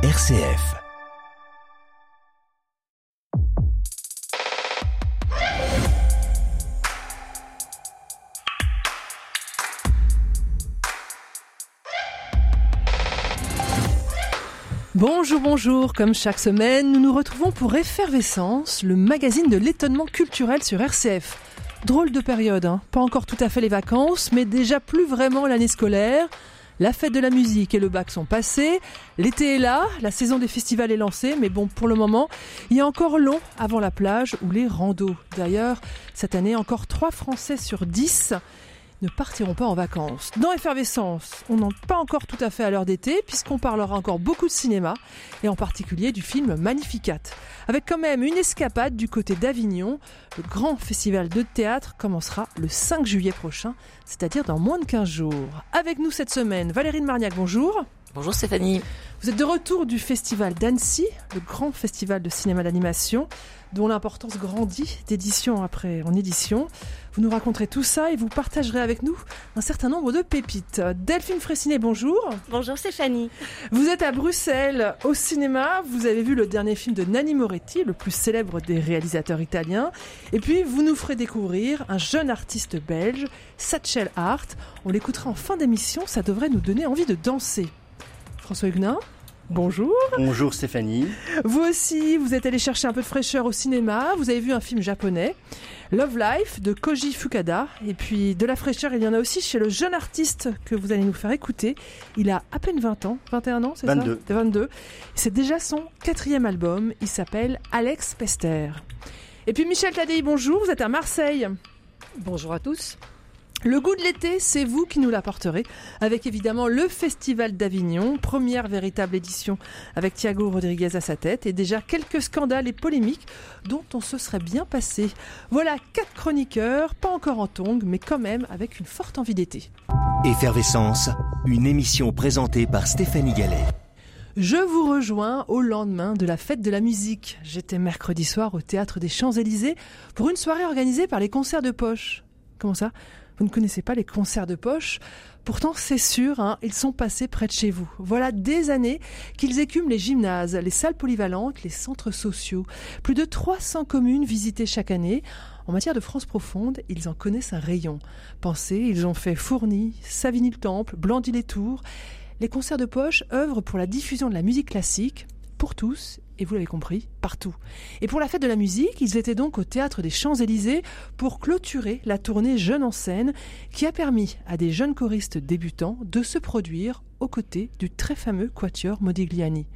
RCF. Bonjour, bonjour, comme chaque semaine, nous nous retrouvons pour Effervescence, le magazine de l'étonnement culturel sur RCF. Drôle de période, hein. pas encore tout à fait les vacances, mais déjà plus vraiment l'année scolaire. La fête de la musique et le bac sont passés, l'été est là, la saison des festivals est lancée, mais bon, pour le moment, il y a encore long avant la plage ou les randos. D'ailleurs, cette année, encore 3 Français sur 10 ne partiront pas en vacances. Dans Effervescence, on n'entre pas encore tout à fait à l'heure d'été, puisqu'on parlera encore beaucoup de cinéma, et en particulier du film Magnificat. Avec quand même une escapade du côté d'Avignon. Le grand festival de théâtre commencera le 5 juillet prochain, c'est-à-dire dans moins de 15 jours. Avec nous cette semaine, Valérie Marniac, bonjour. Bonjour Stéphanie. Vous êtes de retour du festival d'Annecy, le grand festival de cinéma d'animation, dont l'importance grandit d'édition après en édition. Vous nous raconterez tout ça et vous partagerez avec nous un certain nombre de pépites. Delphine Fressinet, bonjour. Bonjour Stéphanie. Vous êtes à Bruxelles au cinéma. Vous avez vu le dernier film de Nanni Moretti, le plus célèbre des réalisateurs italiens. Et puis vous nous ferez découvrir un jeune artiste belge, Satchel Hart. On l'écoutera en fin d'émission. Ça devrait nous donner envie de danser. François Huguenin. Bonjour. Bonjour Stéphanie. Vous aussi, vous êtes allé chercher un peu de fraîcheur au cinéma. Vous avez vu un film japonais, Love Life de Koji Fukada. Et puis de la fraîcheur, il y en a aussi chez le jeune artiste que vous allez nous faire écouter. Il a à peine 20 ans, 21 ans, c'est ça 22. 22. C'est déjà son quatrième album. Il s'appelle Alex Pester. Et puis Michel Tadei, bonjour. Vous êtes à Marseille. Bonjour à tous. Le goût de l'été, c'est vous qui nous l'apporterez, avec évidemment le Festival d'Avignon, première véritable édition avec Thiago Rodriguez à sa tête, et déjà quelques scandales et polémiques dont on se serait bien passé. Voilà quatre chroniqueurs, pas encore en tongue, mais quand même avec une forte envie d'été. Effervescence, une émission présentée par Stéphanie Gallet. Je vous rejoins au lendemain de la fête de la musique. J'étais mercredi soir au théâtre des Champs-Élysées pour une soirée organisée par les concerts de poche. Comment ça? Vous ne connaissez pas les concerts de poche Pourtant, c'est sûr, hein, ils sont passés près de chez vous. Voilà des années qu'ils écument les gymnases, les salles polyvalentes, les centres sociaux. Plus de 300 communes visitées chaque année. En matière de France profonde, ils en connaissent un rayon. Pensez, ils ont fait Fourny, Savigny-le-Temple, Blandy-les-Tours. Les concerts de poche œuvrent pour la diffusion de la musique classique, pour tous, et vous l'avez compris, partout. Et pour la fête de la musique, ils étaient donc au théâtre des Champs-Élysées pour clôturer la tournée Jeunes en scène qui a permis à des jeunes choristes débutants de se produire aux côtés du très fameux quatuor Modigliani.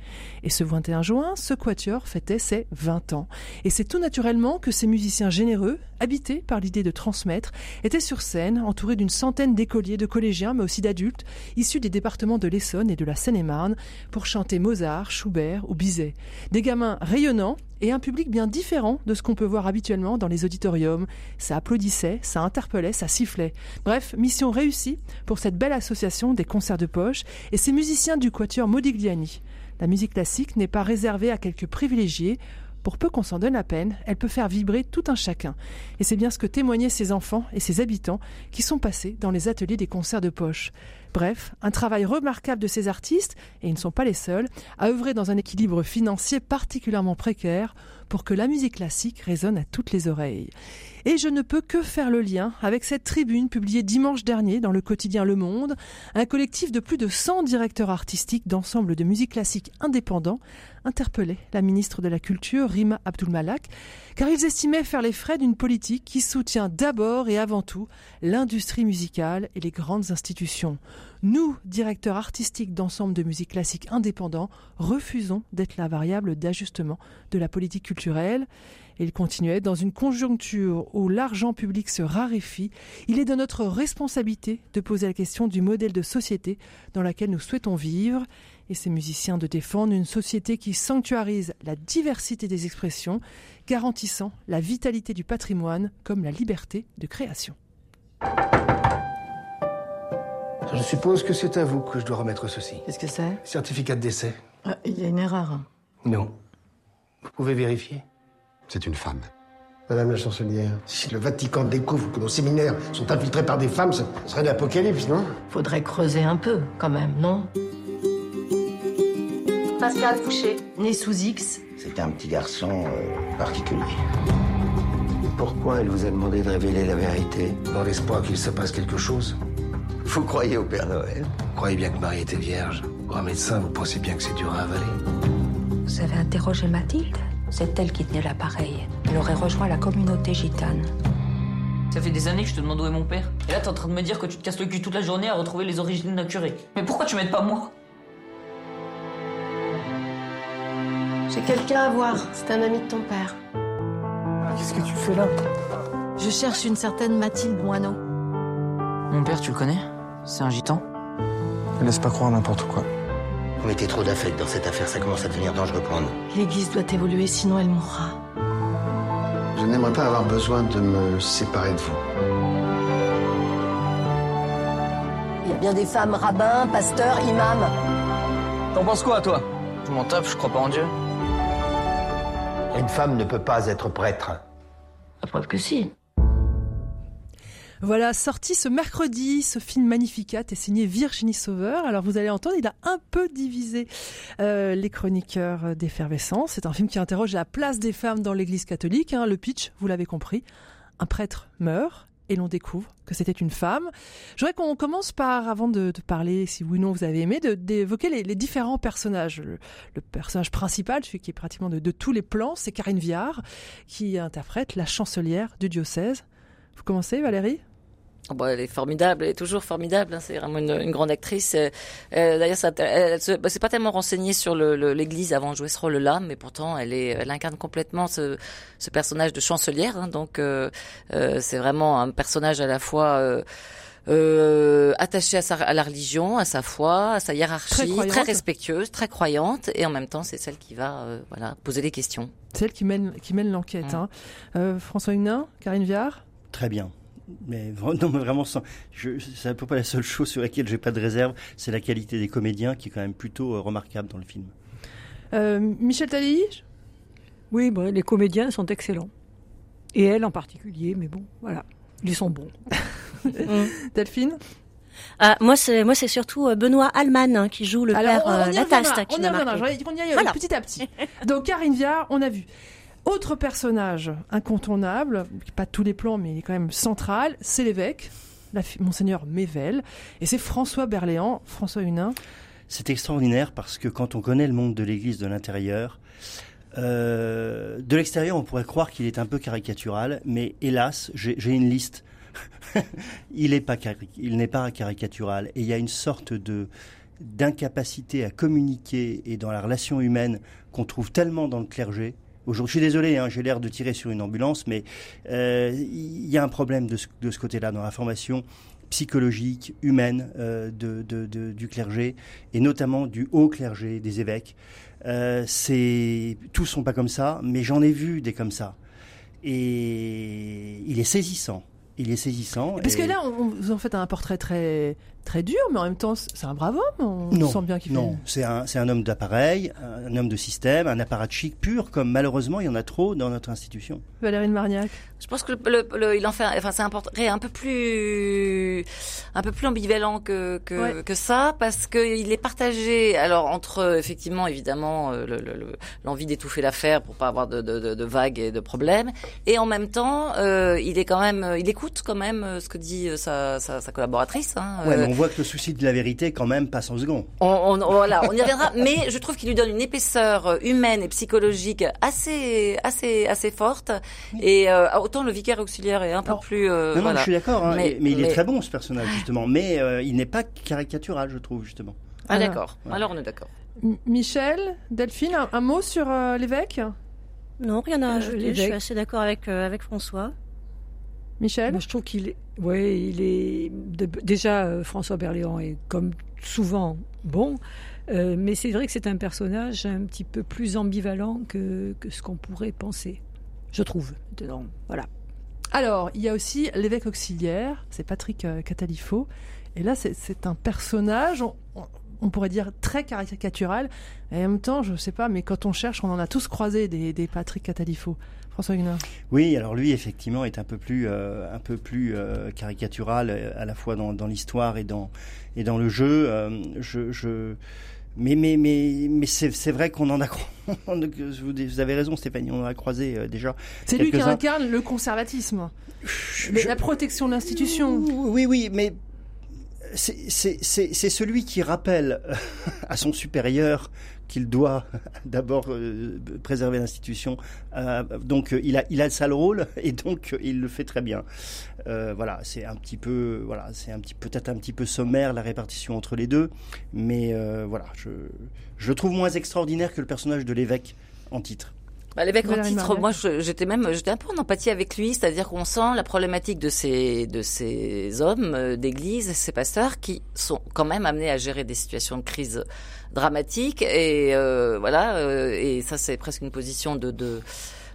Et ce 21 juin, ce quatuor fêtait ses 20 ans. Et c'est tout naturellement que ces musiciens généreux, habités par l'idée de transmettre, étaient sur scène, entourés d'une centaine d'écoliers, de collégiens, mais aussi d'adultes, issus des départements de l'Essonne et de la Seine-et-Marne, pour chanter Mozart, Schubert ou Bizet. Des gamins rayonnants et un public bien différent de ce qu'on peut voir habituellement dans les auditoriums. Ça applaudissait, ça interpellait, ça sifflait. Bref, mission réussie pour cette belle association des concerts de poche et ces musiciens du quatuor Modigliani. La musique classique n'est pas réservée à quelques privilégiés. Pour peu qu'on s'en donne la peine, elle peut faire vibrer tout un chacun. Et c'est bien ce que témoignaient ces enfants et ces habitants qui sont passés dans les ateliers des concerts de poche. Bref, un travail remarquable de ces artistes, et ils ne sont pas les seuls, à œuvrer dans un équilibre financier particulièrement précaire pour que la musique classique résonne à toutes les oreilles. Et je ne peux que faire le lien avec cette tribune publiée dimanche dernier dans le quotidien Le Monde, un collectif de plus de 100 directeurs artistiques d'ensembles de musique classique indépendants interpellait la ministre de la Culture, Rima Abdulmalak, car ils estimaient faire les frais d'une politique qui soutient d'abord et avant tout l'industrie musicale et les grandes institutions. Nous, directeurs artistiques d'ensemble de musique classique indépendants, refusons d'être la variable d'ajustement de la politique culturelle. Et il continuait, dans une conjoncture où l'argent public se raréfie, il est de notre responsabilité de poser la question du modèle de société dans laquelle nous souhaitons vivre. Et ces musiciens de défendre une société qui sanctuarise la diversité des expressions, garantissant la vitalité du patrimoine comme la liberté de création. Je suppose que c'est à vous que je dois remettre ceci. Qu'est-ce que c'est? Certificat de décès. Ah, Il y a une erreur. Non. Vous pouvez vérifier. C'est une femme. Madame la chancelière, si le Vatican découvre que nos séminaires sont infiltrés par des femmes, ce serait l'apocalypse, non? Faudrait creuser un peu, quand même, non? Pascal Fouché, né sous X. C'était un petit garçon euh, particulier. Pourquoi elle vous a demandé de révéler la vérité? Dans l'espoir qu'il se passe quelque chose? Vous croyez au Père Noël? Vous croyez bien que Marie était vierge Pour un médecin, vous pensez bien que c'est dur à avaler Vous avez interrogé Mathilde? C'est elle qui tenait l'appareil. Elle aurait rejoint la communauté gitane. Ça fait des années que je te demande où est mon père. Et là, t'es en train de me dire que tu te casses le cul toute la journée à retrouver les origines d'un curé. Mais pourquoi tu m'aides pas moi? J'ai quelqu'un à voir. C'est un ami de ton père. Qu'est-ce que tu fais là? Je cherche une certaine Mathilde Moineau. Mon père, tu le connais? C'est un gitan Laisse pas croire n'importe quoi. Vous mettez trop d'affect dans cette affaire, ça commence à devenir dangereux pour nous. L'église doit évoluer, sinon elle mourra. Je n'aimerais pas avoir besoin de me séparer de vous. Il y a bien des femmes rabbins, pasteurs, imams. T'en penses quoi, toi? Je m'en tape, je crois pas en Dieu. Une femme ne peut pas être prêtre. La preuve que si. Voilà, sorti ce mercredi, ce film Magnificat est signé Virginie Sauveur. Alors vous allez entendre, il a un peu divisé euh, les chroniqueurs d'effervescence. C'est un film qui interroge la place des femmes dans l'Église catholique. Hein. Le pitch, vous l'avez compris, un prêtre meurt et l'on découvre que c'était une femme. Je voudrais qu'on commence par, avant de, parler, si oui ou non vous avez aimé, d'évoquer les, différents personnages. Le, personnage principal, celui qui est pratiquement de tous les plans, c'est Karine Viard, qui interprète la chancelière du diocèse. Vous commencez, Valérie? Oh bah, elle est formidable, elle est toujours formidable. Hein, c'est vraiment une, une, grande actrice. Euh, D'ailleurs, elle, elle, bah, c'est pas tellement renseignée sur l'Église le, avant de jouer ce rôle-là, mais pourtant, elle, est, elle incarne complètement ce, ce personnage de chancelière. Hein, donc, euh, euh, c'est vraiment un personnage à la fois. Euh, attachée à, sa, à, la religion, à sa foi, à sa hiérarchie, très, très, respectueuse, très croyante, et en même temps, c'est celle qui va euh, voilà, poser des questions. C'est elle qui mène, qui mène l'enquête. Mmh. Hein. Euh, François Hunin, Karine Viard? Très bien. Mais non, mais vraiment, sans, je, c'est à peu près la seule chose sur laquelle j'ai pas de réserve, c'est la qualité des comédiens qui est quand même plutôt euh, remarquable dans le film. Euh, Michel Talley Oui, bon, les comédiens sont excellents. Et elle en particulier, mais bon, voilà, ils sont bons. Delphine ah, moi, c'est moi, c'est surtout Benoît Alman hein, qui joue le Alors, père Lataste. On y reviendra. On y voilà. petit à petit. Donc, Karine Viard, on a vu. Autre personnage incontournable, pas tous les plans, mais il est quand même central, c'est l'évêque, Monseigneur Mével, et c'est François Berléand, François Hunin. C'est extraordinaire parce que quand on connaît le monde de l'Église de l'intérieur, euh, de l'extérieur, on pourrait croire qu'il est un peu caricatural, mais hélas, j'ai une liste. il n'est pas, pas caricatural, et il y a une sorte de d'incapacité à communiquer et dans la relation humaine qu'on trouve tellement dans le clergé Aujourd'hui, je suis désolé, hein, j'ai l'air de tirer sur une ambulance, mais il euh, y a un problème de ce, de ce côté-là dans la formation psychologique, humaine euh, de, de, de, du clergé, et notamment du haut clergé, des évêques. Euh, c'est tous sont pas comme ça, mais j'en ai vu des comme ça, et il est saisissant. Il est saisissant. Parce et... que là, on, vous en faites un portrait très très dur, mais en même temps, c'est un brave homme. On non, sent bien qu'il non, fait... c'est un, c'est un homme d'appareil, un homme de système, un apparatchik pur, comme malheureusement il y en a trop dans notre institution. Valérie Marniac. Je pense que le, le, il en fait, enfin, c'est un portrait un peu plus, un peu plus ambivalent que que, ouais. que ça, parce que il est partagé. Alors entre effectivement, évidemment, l'envie d'étouffer l'affaire pour pas avoir de, de, de, vagues et de problèmes, et en même temps, euh, il est quand même, il écoute quand même ce que dit sa, sa, sa collaboratrice. Hein, ouais, on voit que le souci de la vérité quand même passe en second. On, on, voilà, on y reviendra. mais je trouve qu'il lui donne une épaisseur humaine et psychologique assez, assez, assez forte. Et euh, autant le vicaire auxiliaire est un Alors, peu plus. Euh, non, voilà. non, je suis d'accord. Hein, mais, mais, il mais... est très bon ce personnage justement. Mais euh, il n'est pas caricatural, je trouve justement. Ah d'accord. Ouais. Alors on est d'accord. Michel, Delphine, un, un mot sur euh, l'évêque? Non, rien à ajouter. je suis assez d'accord avec avec François. Michel? Moi, Je trouve qu'il ouais, il est déjà euh, François Berléand est comme souvent bon, euh, mais c'est vrai que c'est un personnage un petit peu plus ambivalent que, que ce qu'on pourrait penser, je trouve. Donc, voilà. Alors, il y a aussi l'évêque auxiliaire, c'est Patrick euh, Catalifo, et là c'est un personnage, on, on, pourrait dire très caricatural, et en même temps, je ne sais pas, mais quand on cherche, on en a tous croisé des, des Patrick Catalifo. François Huguenard. Oui, alors lui effectivement est un peu plus, euh, un peu plus euh, caricatural à la fois dans, dans l'histoire et dans, et dans le jeu. Euh, je, je, mais mais mais mais c'est vrai qu'on en a vous avez raison Stéphanie on en a croisé euh, déjà c'est lui qui incarne le conservatisme la protection de l'institution oui oui mais c'est celui qui rappelle à son supérieur qu'il doit d'abord euh, préserver l'institution. Euh, donc il a il a le sale rôle et donc il le fait très bien. Euh, voilà, c'est un petit peu voilà, c'est un petit peut-être un petit peu sommaire la répartition entre les deux, mais voilà, je je trouve moins extraordinaire que le personnage de l'évêque en titre. Bah, l'évêque en titre, moi j'étais même j'étais un peu en empathie avec lui, c'est-à-dire qu'on sent la problématique de ces de ces hommes euh, d'église, ces pasteurs qui sont quand même amenés à gérer des situations de crise dramatiques et euh, voilà euh, et ça c'est presque une position de, de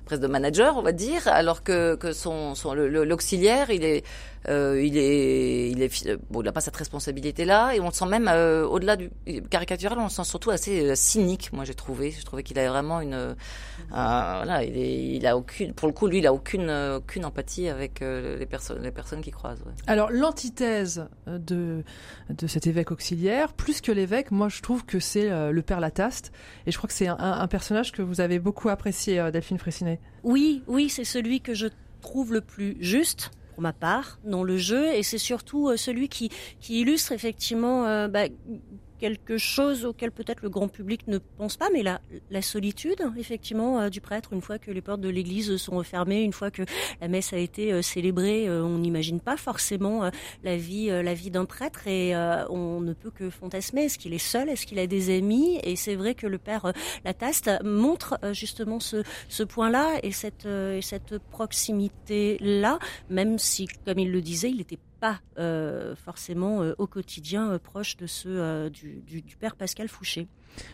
presque de manager on va dire, alors que que son, son l'auxiliaire il est euh, il est, il est, bon, il n'a pas cette responsabilité-là, et on le sent même euh, au-delà du caricatural, on le sent surtout assez euh, cynique. Moi, j'ai trouvé, je trouvais qu'il a vraiment une, voilà, il, est, il a aucune, pour le coup, lui, il a aucune, aucune empathie avec les personnes, les personnes qui croisent. Alors, l'antithèse de de cet évêque auxiliaire, plus que l'évêque, moi, je trouve que c'est le père Lataste, et je crois que c'est un, un, personnage que vous avez beaucoup apprécié, Delphine Fressinet. Oui, oui, c'est celui que je trouve le plus juste pour ma part. Dans le jeu et c'est surtout euh, celui qui, qui illustre effectivement euh, bah, quelque chose auquel peut-être le grand public ne pense pas, mais la, solitude, effectivement, euh, du prêtre, une fois que les portes de l'église sont refermées, une fois que la messe a été euh, célébrée, euh, on n'imagine pas forcément la vie, la vie d'un prêtre et on ne peut que fantasmer. Est-ce qu'il est seul? Est-ce qu'il a des amis? Et c'est vrai que le père Lataste montre justement ce, point-là et cette, et cette proximité-là, même si, comme il le disait, il était pas euh, forcément euh, au quotidien euh, proche de ceux du, du, père Pascal Fouché.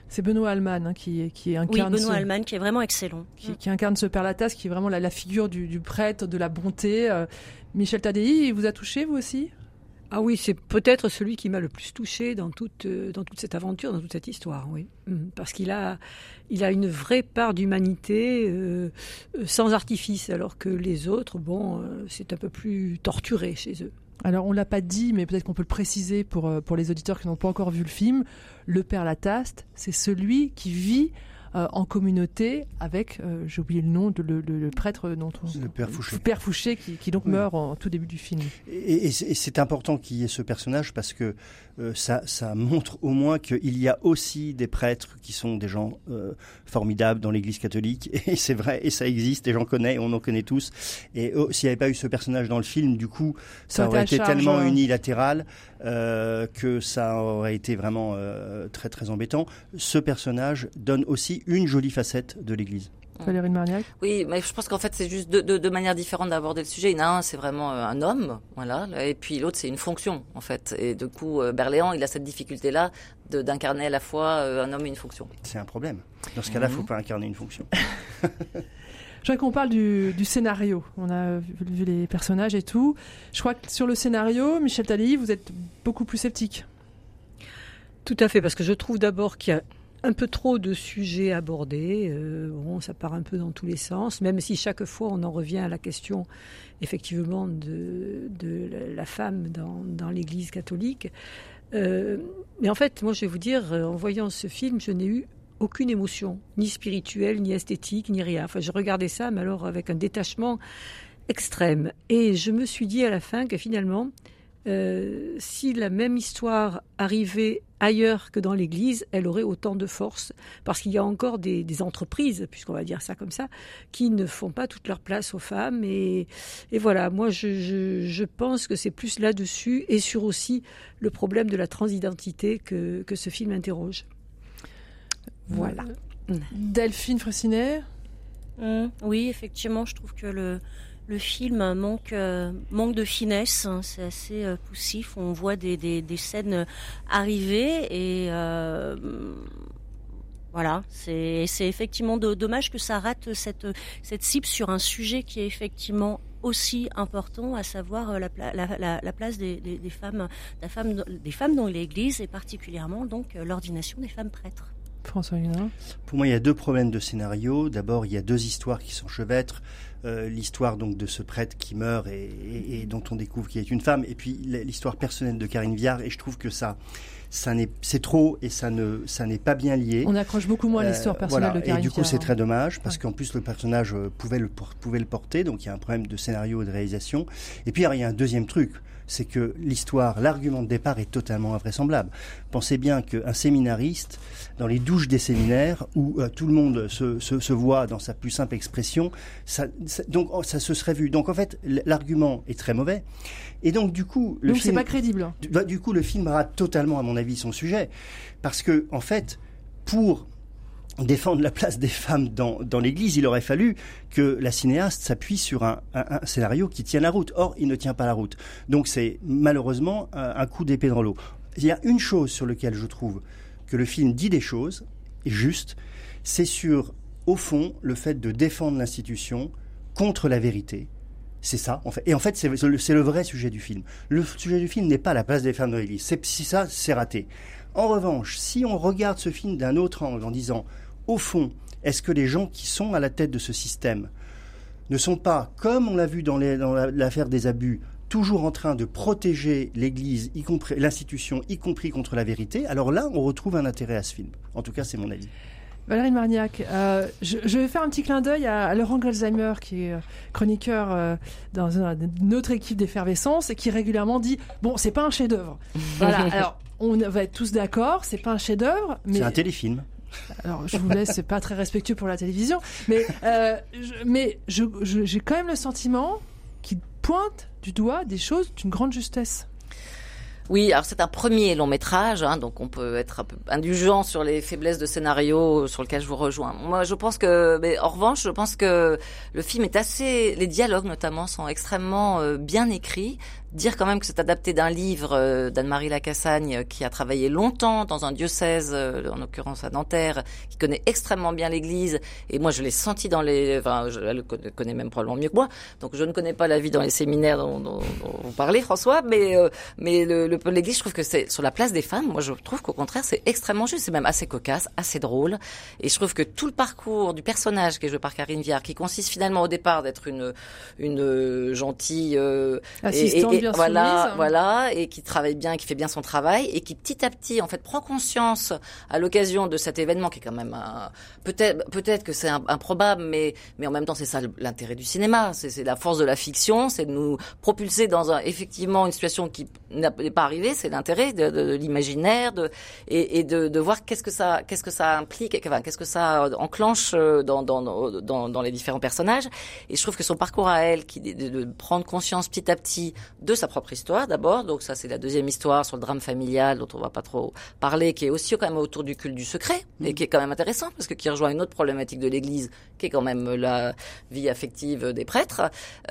C'est Benoît Alman hein, qui, qui incarne. Oui, Benoît Alman qui est vraiment excellent. Qui, incarne ce père Latas, qui est vraiment la, figure du, prêtre, de la bonté. Michel Tadei, il vous a touché vous aussi? Ah oui, c'est peut-être celui qui m'a le plus touché dans toute, dans toute cette aventure, dans toute cette histoire, oui. Mm. Parce qu'il a, il a une vraie part d'humanité sans artifice, alors que les autres, bon, c'est un peu plus torturé chez eux. Alors, on l'a pas dit, mais peut-être qu'on peut le préciser pour, euh, pour les auditeurs qui n'ont pas encore vu le film. Le Père Lataste, c'est celui qui vit euh, en communauté avec, euh, j'ai oublié le nom, de, le, prêtre dont on, le Père Fouché, Père Fouché qui, donc meurt en tout début du film. Et, c'est important qu'il y ait ce personnage parce que euh, ça, ça, montre au moins qu'il y a aussi des prêtres qui sont des gens formidables dans l'Église catholique et c'est vrai et ça existe et j'en connais, on en connaît tous. Et oh, s'il n'y avait pas eu ce personnage dans le film, du coup, ça, aurait été tellement unilatéral que ça aurait été vraiment très très embêtant. Ce personnage donne aussi une jolie facette de l'Église. Valérie Marniac? Oui, mais je pense qu'en fait, c'est juste deux, deux, manières différentes d'aborder le sujet. Il y en a un, c'est vraiment euh, un homme, voilà, et puis l'autre, c'est une fonction, en fait. Et du coup, euh, Berléand, il a cette difficulté-là d'incarner à la fois euh, un homme et une fonction. C'est un problème. Dans ce cas-là, il ne faut mhm. pas incarner une fonction. Je crois qu'on parle du, du, scénario. On a vu, les personnages et tout. Je crois que sur le scénario, Michel Talley, vous êtes beaucoup plus sceptique. Tout à fait, parce que je trouve d'abord qu'il y a un peu trop de sujets abordés. Euh, bon, ça part un peu dans tous les sens, même si chaque fois on en revient à la question effectivement de, la femme dans, dans l'Église catholique. Euh, mais en fait, moi je vais vous dire, euh, en voyant ce film, je n'ai eu aucune émotion, ni spirituelle, ni esthétique, ni rien. Enfin, je regardais ça, mais alors avec un détachement extrême. Et je me suis dit à la fin que finalement, euh, si la même histoire arrivait ailleurs que dans l'Église, elle aurait autant de force, parce qu'il y a encore des, entreprises, puisqu'on va dire ça comme ça, qui ne font pas toute leur place aux femmes. Et, voilà, moi je, pense que c'est plus là-dessus, et sur aussi le problème de la transidentité que, que ce film interroge. Voilà. Delphine Fressinet mmh. Oui, effectivement, je trouve que le, le film manque, euh, manque de finesse, hein, c'est assez euh, poussif. On voit des, des, scènes arriver et euh, voilà, c'est effectivement dommage que ça rate cette, cette cible sur un sujet qui est effectivement aussi important, à savoir la, la, la, place des, des, des, femmes, des femmes dans l'Église et particulièrement donc l'ordination des femmes prêtres. François Pour moi, il y a deux problèmes de scénario. D'abord, il y a deux histoires qui s'enchevêtrent. Euh, l'histoire donc de ce prêtre qui meurt et, et, et dont on découvre qu'il est une femme, et puis l'histoire personnelle de Karine Viard. Et je trouve que ça, ça c'est trop et ça ne, ça n'est pas bien lié. On accroche beaucoup moins à l'histoire personnelle voilà. de Karine Et du coup, c'est hein. très dommage parce qu'en plus le personnage euh, pouvait le, pouvait le porter, donc il y a un problème de scénario et de réalisation. Et puis alors, il y a un deuxième truc, c'est que l'histoire, l'argument de départ est totalement invraisemblable. Pensez bien qu'un séminariste, dans les douches des séminaires, où euh, tout le monde se, se, se voit dans sa plus simple expression, ça, ça- donc oh, ça se serait vu. Donc en fait, l'argument est très mauvais. Et donc du coup, le Donc c'est film, pas crédible. du, bah, du coup, le film rate totalement, à mon avis, son sujet, parce que en fait, pour défendre la place des femmes dans, dans l'Église, il aurait fallu que la cinéaste s'appuie sur un, un- scénario qui tient la route. Or, il ne tient pas la route. Donc, c'est malheureusement un, un coup d'épée dans l'eau. Il y a une chose sur laquelle je trouve que le film dit des choses, et juste, c'est sur, au fond, le fait de défendre l'institution contre la vérité. C'est ça, en fait. Et en fait, c'est le, vrai sujet du film. Le sujet du film n'est pas la place des femmes dans l'Église. Si ça, c'est raté. En revanche, si on regarde ce film d'un autre angle en disant, au fond, est-ce que les gens qui sont à la tête de ce système ne sont pas, comme on l'a vu dans les- dans la- l'affaire des abus, toujours en train de protéger l'Église, y compris l'institution, y compris contre la vérité, alors là, on retrouve un intérêt à ce film. En tout cas, c'est mon avis. Valérie Marniac, euh, je, je vais faire un petit clin d'œil à, à Laurent Golzheimer, qui est euh, chroniqueur euh, dans un- une autre équipe d'effervescence et qui régulièrement dit Bon, c'est pas un chef-d'œuvre. Voilà, alors on va être tous d'accord, c'est pas un chef-d'œuvre, mais. C'est un téléfilm. Alors, je vous laisse, c'est pas très respectueux pour la télévision, mais, euh, mais j'ai quand même le sentiment qu'il pointe du doigt des choses d'une grande justesse. Oui, alors c'est un premier long métrage, hein, donc on peut être un peu indulgent sur les faiblesses de scénario sur lesquelles je vous rejoins. Moi, je pense que, en revanche, je pense que le film est assez, les dialogues notamment sont extrêmement euh, bien écrits. Dire quand même que c'est adapté d'un livre euh, d'Anne-Marie Lacassagne euh, qui a travaillé longtemps dans un diocèse, euh, en l'occurrence à Nanterre, qui connaît extrêmement bien l'Église. Et moi, je l'ai senti dans les, enfin, je le connaît même probablement mieux que moi. Donc, je ne connais pas la vie dans les séminaires dont, dont- dont vous parlez, François, mais euh, mais l'Église, je trouve que c'est sur la place des femmes. Moi, je trouve qu'au contraire, c'est extrêmement juste. C'est même assez cocasse, assez drôle. Et je trouve que tout le parcours du personnage qui est joué par Karine Viard, qui consiste finalement au départ d'être une une gentille euh, Assistante voilà, soumise. voilà, et qui travaille bien, qui fait bien son travail, et qui petit à petit, en fait, prend conscience à l'occasion de cet événement qui est quand même un- peut-être peut-être que c'est improbable, mais mais en même temps, c'est ça l'intérêt du cinéma, c'est la force de la fiction, c'est de nous propulser dans un effectivement une situation qui n'est pas arrivée, c'est l'intérêt de, de- de l'imaginaire, de et, et de, de voir qu'est-ce que ça qu'est-ce que ça implique, enfin, qu'est-ce que ça enclenche euh, dans dans, dans dans dans les différents personnages. Et je trouve que son parcours à elle, qui de, de prendre conscience petit à petit de sa propre histoire d'abord, donc ça c'est la deuxième histoire sur le drame familial dont on va pas trop parler, qui est aussi quand même autour du culte du secret et qui est quand même intéressant parce que qui rejoint une autre problématique de l'Église, qui est quand même la vie affective des prêtres.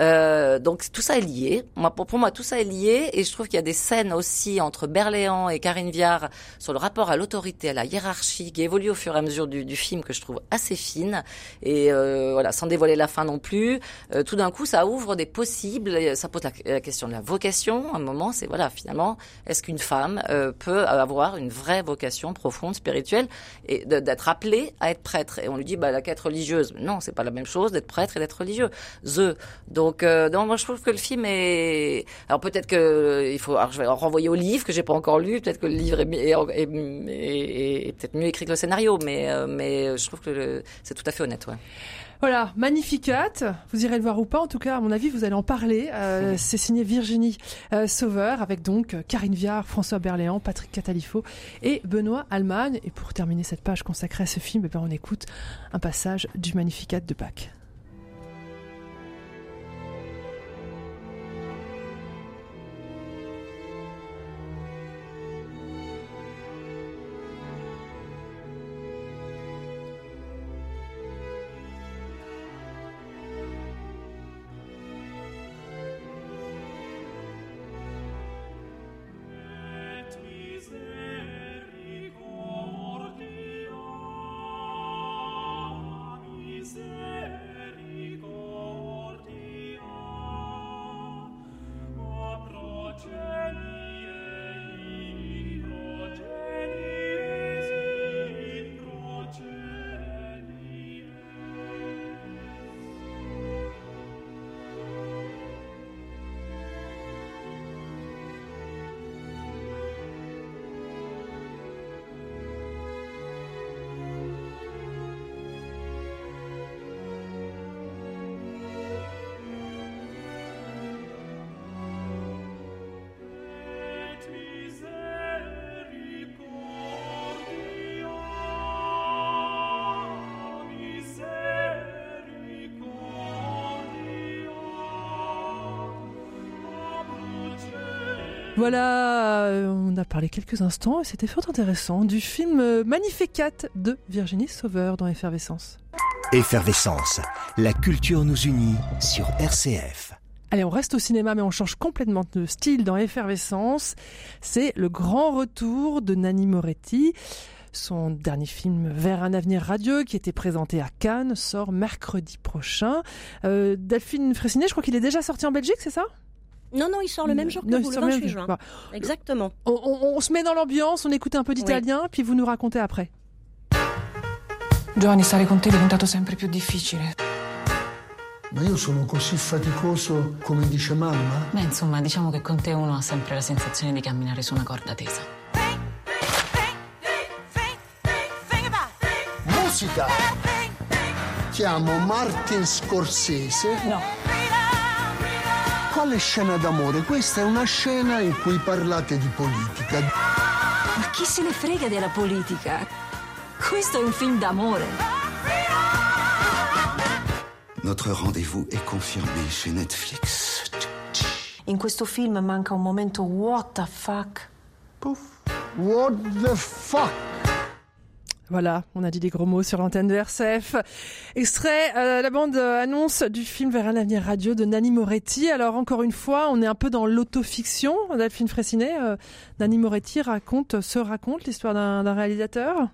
Euh, donc tout ça est lié. Moi pour, pour moi tout ça est lié et je trouve qu'il y a des scènes aussi entre Berléand et Karine Viard sur le rapport à l'autorité, à la hiérarchie qui évolue au fur et à mesure du, du film que je trouve assez fine et euh, voilà sans dévoiler la fin non plus. Euh, tout d'un coup ça ouvre des possibles, ça pose la, la question de la vocation. À un moment c'est voilà finalement est-ce qu'une femme euh, peut avoir une vraie vocation profonde spirituelle et d'être appelée à être prêtre? Et on lui dit bah elle a religieuse. Non c'est pas la même chose d'être prêtre et d'être religieux. The. Donc euh, donc moi je trouve que le film est alors peut-être que euh, il faut alors je vais renvoyer au livre que j'ai pas encore lu peut-être que le livre est, peut-être mieux écrit que le scénario mais euh, mais je trouve que c'est tout à fait honnête ouais. Voilà, Magnificat, vous irez le voir ou pas, en tout cas, à mon avis, vous allez en parler. Euh, C'est signé Virginie euh, Sauveur, avec donc euh, Karine Viard, François Berléand, Patrick Catalifo et Benoît Allemagne. Et pour terminer cette page consacrée à ce film, eh ben, on écoute un passage du Magnificat de Bach. Voilà, euh, on a parlé quelques instants et c'était fort intéressant du film euh, Magnificat de Virginie Sauveur dans Effervescence. Effervescence, la culture nous unit sur RCF. Allez, on reste au cinéma, mais on change complètement de style dans Effervescence. C'est le grand retour de Nanni Moretti. Son dernier film Vers un avenir radieux, qui était présenté à Cannes, sort mercredi prochain. Euh, Delphine Fressinet, je crois qu'il est déjà sorti en Belgique, c'est ça? Non, non, il sort le même jour que Non, il vous, le sort le même 28 jour. juin. Bah, Exactement. On, on- on se met dans l'ambiance, on écoute un peu d'italien, puis vous nous racontez après. Giovanni, stare con te è diventato sempre più difficile. Ma io sono così faticoso come dice mamma? Beh, insomma, diciamo che con te uno ha sempre la sensazione di camminare su una corda tesa. Musica! Chiamo Martin Scorsese. No. Quale scena d'amore? Questa è una scena in cui parlate di politica. Ma chi se ne frega della politica? Questo è un film d'amore. Notre rendez-vous est confirmé chez Netflix. In questo film manca un momento what the fuck. What the fuck? Voilà, on a dit des gros mots sur l'antenne de RCF. Extrait, euh, la bande euh, annonce du film Vers un avenir radieux de Nanni Moretti. Alors encore une fois, on est un peu dans l'autofiction. Delphine Fressinet, euh, Nanni Moretti raconte, se raconte l'histoire d'un réalisateur.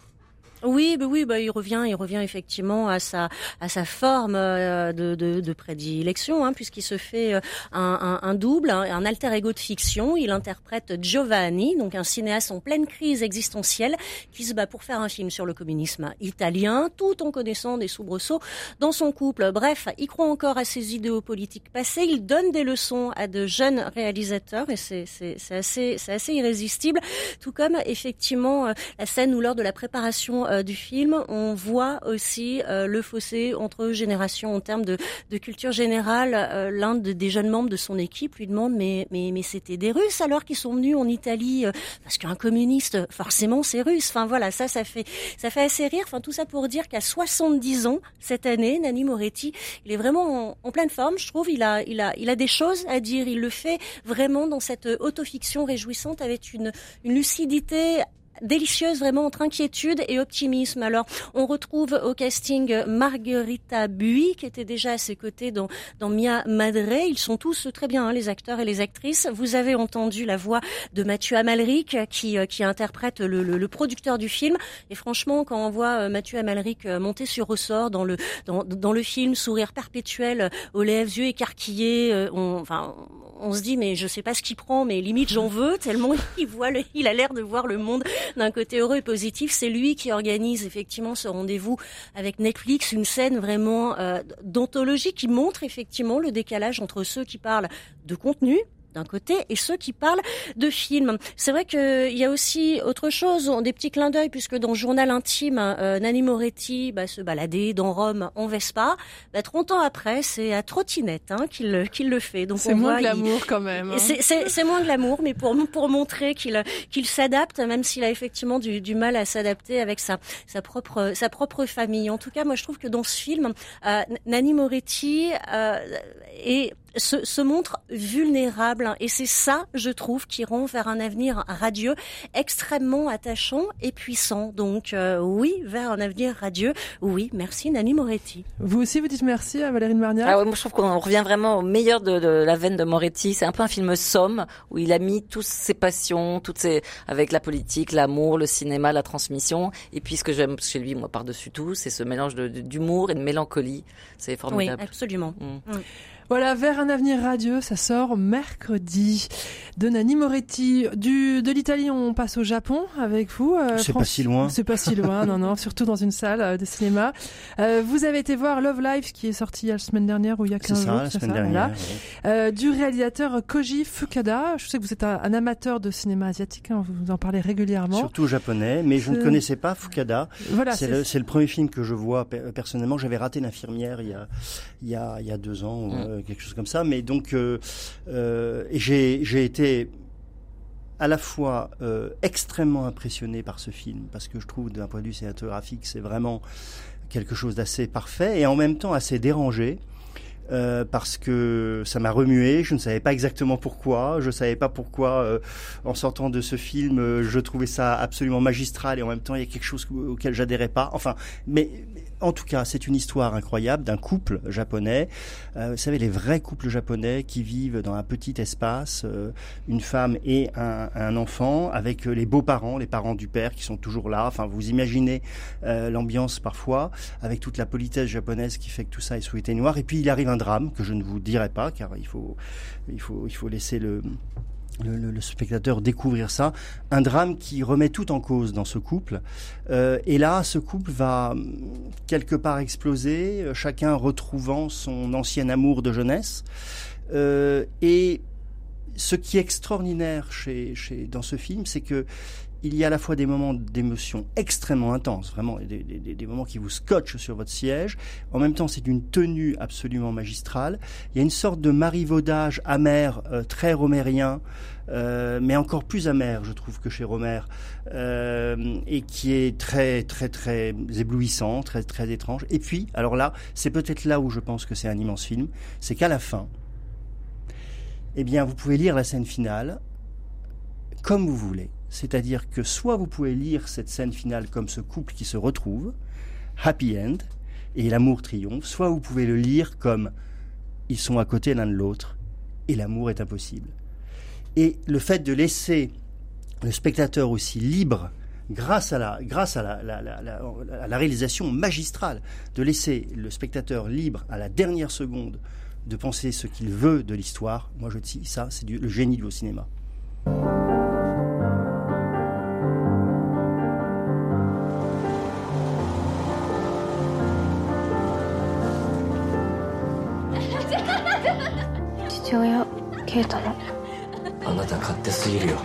Oui, bah oui, bah il revient, il revient effectivement à sa à sa forme euh, de, de, de prédilection, hein, puisqu'il se fait euh, un, un, un double, un, un alter ego de fiction. Il interprète Giovanni, donc un cinéaste en pleine crise existentielle, qui se bat pour faire un film sur le communisme italien, tout en connaissant des soubresauts dans son couple. Bref, il croit encore à ses idéaux politiques passés. Il donne des leçons à de jeunes réalisateurs, et c'est assez c'est assez irrésistible. Tout comme effectivement euh, la scène où lors de la préparation euh, du film, on voit aussi euh, le fossé entre générations en termes de, de culture générale. Euh, L'un de- des jeunes membres de son équipe lui demande mais mais mais c'était des Russes alors qu'ils sont venus en Italie euh, parce qu'un communiste forcément c'est russe. Enfin voilà ça ça fait ça fait assez rire. Enfin tout ça pour dire qu'à 70 ans cette année, Nanni Moretti, il est vraiment en, en pleine forme. Je trouve il a il a il a des choses à dire. Il le fait vraiment dans cette autofiction réjouissante avec une une lucidité délicieuse vraiment entre inquiétude et optimisme. Alors, on retrouve au casting Margherita Bui, qui était déjà à ses côtés dans, dans Mia Madre. Ils sont tous très bien, hein, les acteurs et les actrices. Vous avez entendu la voix de Mathieu Amalric, qui, euh, qui interprète le, le, le producteur du film. Et franchement, quand on voit euh, Mathieu Amalric euh, monter sur ressort dans le, dans, dans le film, sourire perpétuel, aux lèvres, yeux écarquillés, on, enfin, on se dit mais je sais pas ce qu'il prend mais limite j'en veux tellement il voit le, il a l'air de voir le monde d'un côté heureux et positif c'est lui qui organise effectivement ce rendez-vous avec Netflix une scène vraiment euh, d'anthologie qui montre effectivement le décalage entre ceux qui parlent de contenu d'un côté et ceux qui parlent de films. C'est vrai qu'il y a aussi autre chose, des petits clins d'œil, puisque dans Journal intime, euh, Nanni Moretti bah, se baladait dans Rome en Vespa. Bah, 30 ans après, c'est à trottinette hein, qu'il le- qu'il le fait. Donc C'est moins voit, il- glamour quand même. hein. c'est- moins glamour, mais pour, pour montrer qu'il qu'il s'adapte, même s'il a effectivement du, du mal à s'adapter avec sa, sa, propre, sa propre famille. En tout cas, moi je trouve que dans ce film, euh, Nanni Moretti euh, est se, se montre vulnérable hein. et c'est ça, je trouve, qui rend vers un avenir radieux extrêmement attachant et puissant. Donc euh, oui, vers un avenir radieux. Oui, merci Nanni Moretti. Vous aussi, vous dites merci à Valérie de Marniac Ah ouais, moi je trouve qu'on revient vraiment au meilleur de, de la veine de Moretti. C'est un peu un film somme où il a mis toutes ses passions, toutes ses avec la politique, l'amour, le cinéma, la transmission. Et puis ce que j'aime chez lui, moi par-dessus tout, c'est ce mélange d'humour et de mélancolie. C'est Oui, formidable. absolument. Mm. Mm. Voilà, vers un avenir radieux, ça sort mercredi. De Nanni Moretti. Du, de l'Italie, on passe au Japon avec vous. euh, C'est pas si loin. C'est pas si loin, non, non, surtout dans une salle euh, de cinéma. Euh, vous avez été voir Love Life, qui est sorti la semaine dernière ou il y a C'est 15 ça, jours. la c'est semaine ça, dernière. voilà. Euh, du réalisateur Koji Fukada. Je sais que vous êtes un, un amateur de cinéma asiatique, hein, vous en parlez régulièrement. Surtout japonais, mais je ne C'est- connaissais pas Fukada. Voilà, c'est c'est- le, c'est le premier film que je vois pe- personnellement. J'avais raté l'infirmière il y a il y a il y a deux ans Mm. Quelque chose comme ça. Mais donc euh, euh, j'ai été à la fois euh, extrêmement impressionné par ce film parce que je trouve d'un point de vue cinématographique c'est vraiment quelque chose d'assez parfait et en même temps assez dérangé. parce que ça m'a remué. Je ne savais pas exactement pourquoi. Je savais pas pourquoi, en sortant de ce film, je trouvais ça absolument magistral et en même temps il y a quelque chose auquel j'adhérais pas. Enfin, mais en tout cas, c'est une histoire incroyable d'un couple japonais. Euh, vous savez, les vrais couples japonais qui vivent dans un petit espace, euh, une femme et un, un enfant, avec les beaux-parents, les parents du père qui sont toujours là. Enfin, vous imaginez euh, l'ambiance parfois, avec toute la politesse japonaise qui fait que tout ça est souhaité noir. Et puis il arrive un drame que je ne vous dirai pas, car il faut, il faut, il faut laisser le le, spectateur découvrir ça, un drame qui remet tout en cause dans ce couple. Euh, et là, ce couple va quelque part exploser, euh, chacun retrouvant son ancien amour de jeunesse. Euh, et ce qui est extraordinaire chez, chez, dans ce film, c'est que il y a à la fois des moments d'émotion extrêmement intenses, vraiment des, des, moments qui vous scotchent sur votre siège. En même temps, c'est une tenue absolument magistrale. Il y a une sorte de marivaudage amer, euh, très romérien, euh, mais encore plus amer, je trouve, que chez Romer, euh, et qui est très, très, très éblouissant, très, très étrange. Et puis, alors là, c'est peut-être là où je pense que c'est un immense film, c'est qu'à la fin, eh bien, vous pouvez lire la scène finale comme vous voulez. C'est-à-dire que soit vous pouvez lire cette scène finale comme ce couple qui se retrouve, happy end, et l'amour triomphe, soit vous pouvez le lire comme ils sont à côté l'un de l'autre, et l'amour est impossible. Et le fait de laisser le spectateur aussi libre, grâce à la, grâce à la, réalisation magistrale, de laisser le spectateur libre à la dernière seconde de penser ce qu'il veut de l'histoire, moi je dis ça, c'est le génie du cinéma. 親啓太の。あなた勝手すぎるよ。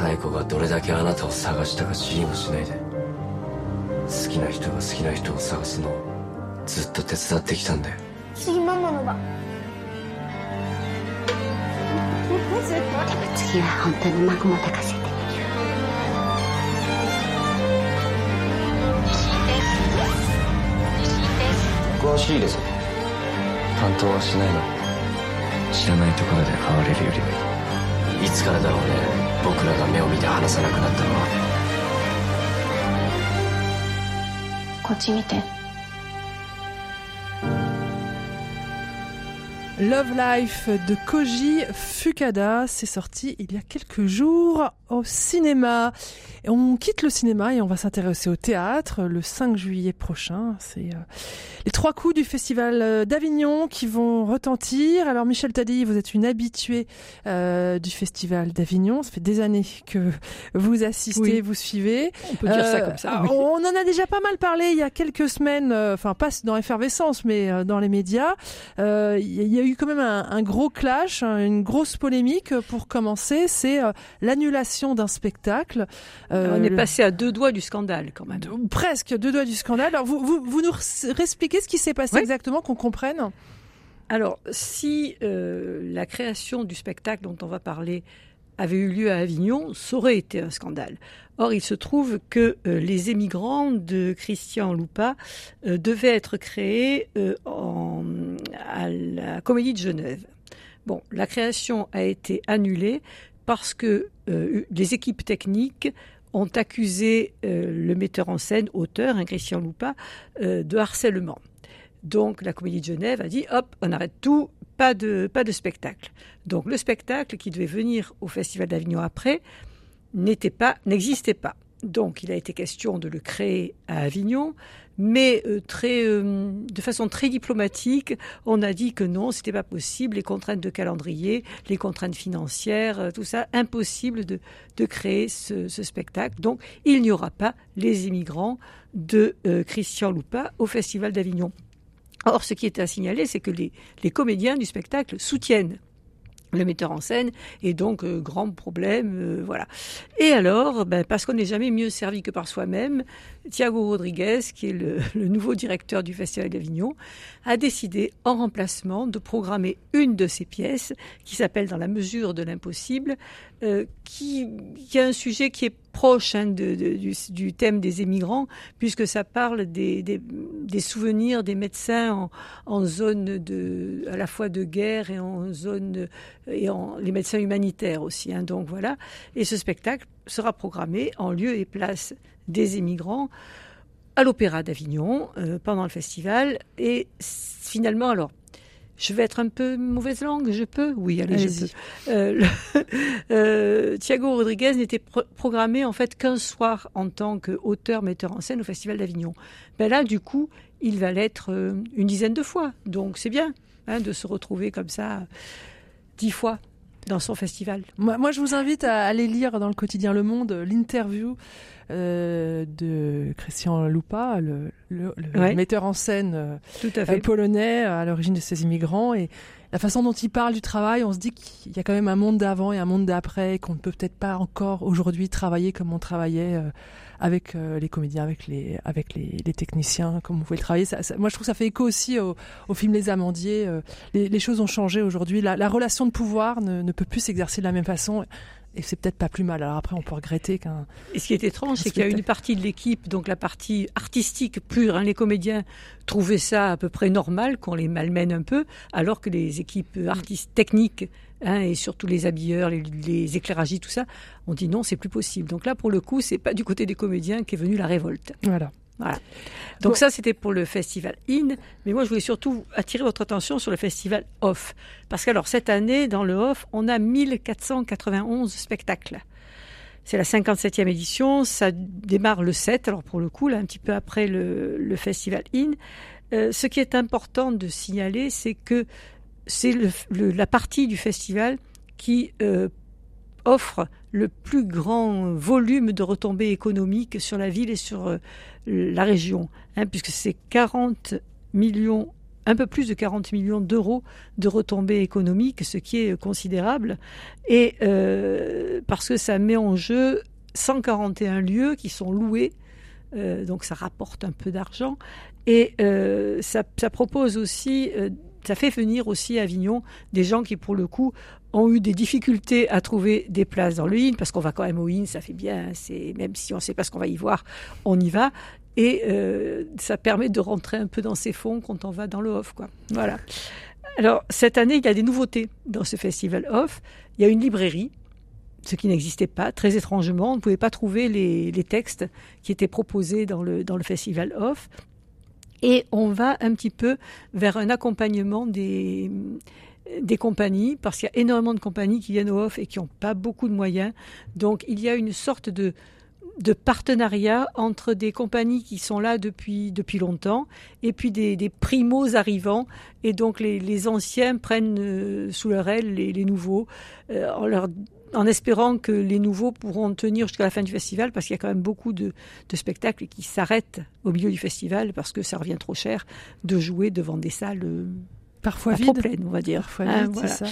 妙子がどれだけあなたを探したか知りもしないで。好きな人が好きな人を探すのをずっと手伝ってきたんだよ。次ママの番次は本当に孫も抱かせて詳しいです。担当はしないの知らないところで会われるより。はいつからだろうね。僕らが目を見て話さなくなったのは。こっち見て Love Life de Koji Fukada, c'est sorti il y a quelques jours au cinéma. Et on quitte le cinéma et on va s'intéresser au théâtre le 5 juillet prochain. C'est euh, les trois coups du festival d'Avignon qui vont retentir. Alors Michel Tadi, vous êtes une habituée euh, du festival d'Avignon. Ça fait des années que vous assistez, oui. vous suivez. On peut dire euh, ça comme ça. Oui. On en a déjà pas mal parlé il y a quelques semaines, enfin pas dans l'effervescence, mais dans les médias. Il y a eu quand même un, un gros clash, une grosse polémique pour commencer. C'est l'annulation d'un spectacle. Euh, on est passé à deux doigts du scandale quand même. Presque deux doigts du scandale. Alors vous, vous, vous nous réexpliquez ce qui s'est passé oui. exactement, qu'on comprenne Alors si euh, la création du spectacle dont on va parler avait eu lieu à Avignon, ça aurait été un scandale. Or, il se trouve que euh, les émigrants de Christian Loupa euh, devaient être créés euh, à la Comédie de Genève. Bon, la création a été annulée parce que les équipes techniques ont accusé le metteur en scène, auteur, hein, Christian Loupa, de harcèlement. Donc la Comédie de Genève a dit hop, on arrête tout, pas de, pas de spectacle. Donc le spectacle qui devait venir au Festival d'Avignon après n'était pas, n'existait pas. Donc il a été question de le créer à Avignon, mais euh, euh, de façon très diplomatique, on a dit que non, c'était pas possible, les contraintes de calendrier, les contraintes financières, euh, tout ça, impossible de, créer ce, spectacle. Donc il n'y aura pas les immigrants de Christian Loupa au Festival d'Avignon. Or, ce qui est à signaler, c'est que les comédiens du spectacle soutiennent le metteur en scène et donc euh, grand problème euh, voilà. Et alors ben, parce qu'on n'est jamais mieux servi que par soi-même Thiago Rodriguez qui est le, nouveau directeur du festival d'Avignon a décidé en remplacement de programmer une de ses pièces qui s'appelle dans la mesure de l'impossible euh, qui, qui a un sujet qui est proche de, du, thème des émigrants, puisque ça parle des, des, souvenirs des médecins en, en, zone de, à la fois de guerre et en zone et en les médecins humanitaires aussi. Hein, donc voilà. Et ce spectacle sera programmé en lieu et place des émigrants à l'Opéra d'Avignon euh, pendant le festival. Et finalement, alors, je vais être un peu mauvaise langue, je peux? Oui, allez, allez je peux. Euh, le, euh, Thiago Rodriguez n'était pro programmé en fait qu'un soir en tant qu'auteur, metteur en scène au Festival d'Avignon. Ben là, du coup, il va l'être euh, une dizaine de fois. Donc c'est bien hein, de se retrouver comme ça dix fois dans son festival. Moi, moi, je vous invite à aller lire dans le quotidien Le Monde l'interview euh, de Christian Lupa, le, le, le ouais. metteur en scène euh, Tout à fait. polonais à l'origine de ces immigrants. Et la façon dont il parle du travail, on se dit qu'il y a quand même un monde d'avant et un monde d'après, qu'on ne peut peut-être pas encore aujourd'hui travailler comme on travaillait euh, avec euh, les comédiens, avec les, avec les, les, techniciens, comme on pouvait le travailler. Ça, ça, moi, je trouve que ça fait écho aussi au, au film Les Amandiers. Euh, les, les, choses ont changé aujourd'hui. La, la, relation de pouvoir ne, ne peut plus s'exercer de la même façon et c'est peut-être pas plus mal. Alors après, on peut regretter qu'un. Et ce qui est étrange, c'est qu'il y a une partie de l'équipe, donc la partie artistique pure, hein, les comédiens trouvaient ça à peu près normal qu'on les malmène un peu, alors que les équipes artistes techniques hein, et surtout les habilleurs, les, les éclairagistes, tout ça, on dit non, c'est plus possible. Donc là, pour le coup, c'est pas du côté des comédiens qu'est venue la révolte. Voilà. Voilà. Donc bon. ça, c'était pour le festival IN. Mais moi, je voulais surtout attirer votre attention sur le festival OFF. Parce que alors, cette année, dans le OFF, on a 1491 spectacles. C'est la 57e édition. Ça démarre le 7, alors pour le coup, là, un petit peu après le, le festival IN. Euh, ce qui est important de signaler, c'est que c'est le, le, la partie du festival qui euh, offre le plus grand volume de retombées économiques sur la ville et sur euh, la région, hein, puisque c'est 40 millions, un peu plus de 40 millions d'euros de retombées économiques, ce qui est considérable, et euh, parce que ça met en jeu 141 lieux qui sont loués, euh, donc ça rapporte un peu d'argent, et euh, ça, propose aussi, euh, ça fait venir aussi à Avignon des gens qui, pour le coup, ont eu des difficultés à trouver des places dans le IN, parce qu'on va quand même au IN, ça fait bien, c'est même si on ne sait pas ce qu'on va y voir, on y va. Et euh, ça permet de rentrer un peu dans ses fonds quand on va dans le off. Quoi. Voilà. Alors, cette année, il y a des nouveautés dans ce festival off. Il y a une librairie, ce qui n'existait pas, très étrangement. On ne pouvait pas trouver les, les, textes qui étaient proposés dans le, dans le festival off. Et on va un petit peu vers un accompagnement des, des compagnies, parce qu'il y a énormément de compagnies qui viennent au off et qui n'ont pas beaucoup de moyens. Donc il y a une sorte de, de partenariat entre des compagnies qui sont là depuis, depuis longtemps et puis des, des primos arrivants. Et donc les, les anciens prennent euh, sous leur aile les, les nouveaux euh, en leur en espérant que les nouveaux pourront tenir jusqu'à la fin du festival, parce qu'il y a quand même beaucoup de, de spectacles qui s'arrêtent au milieu du festival, parce que ça revient trop cher de jouer devant des salles parfois trop pleines, on va dire. Parfois hein, vide, voilà. ça.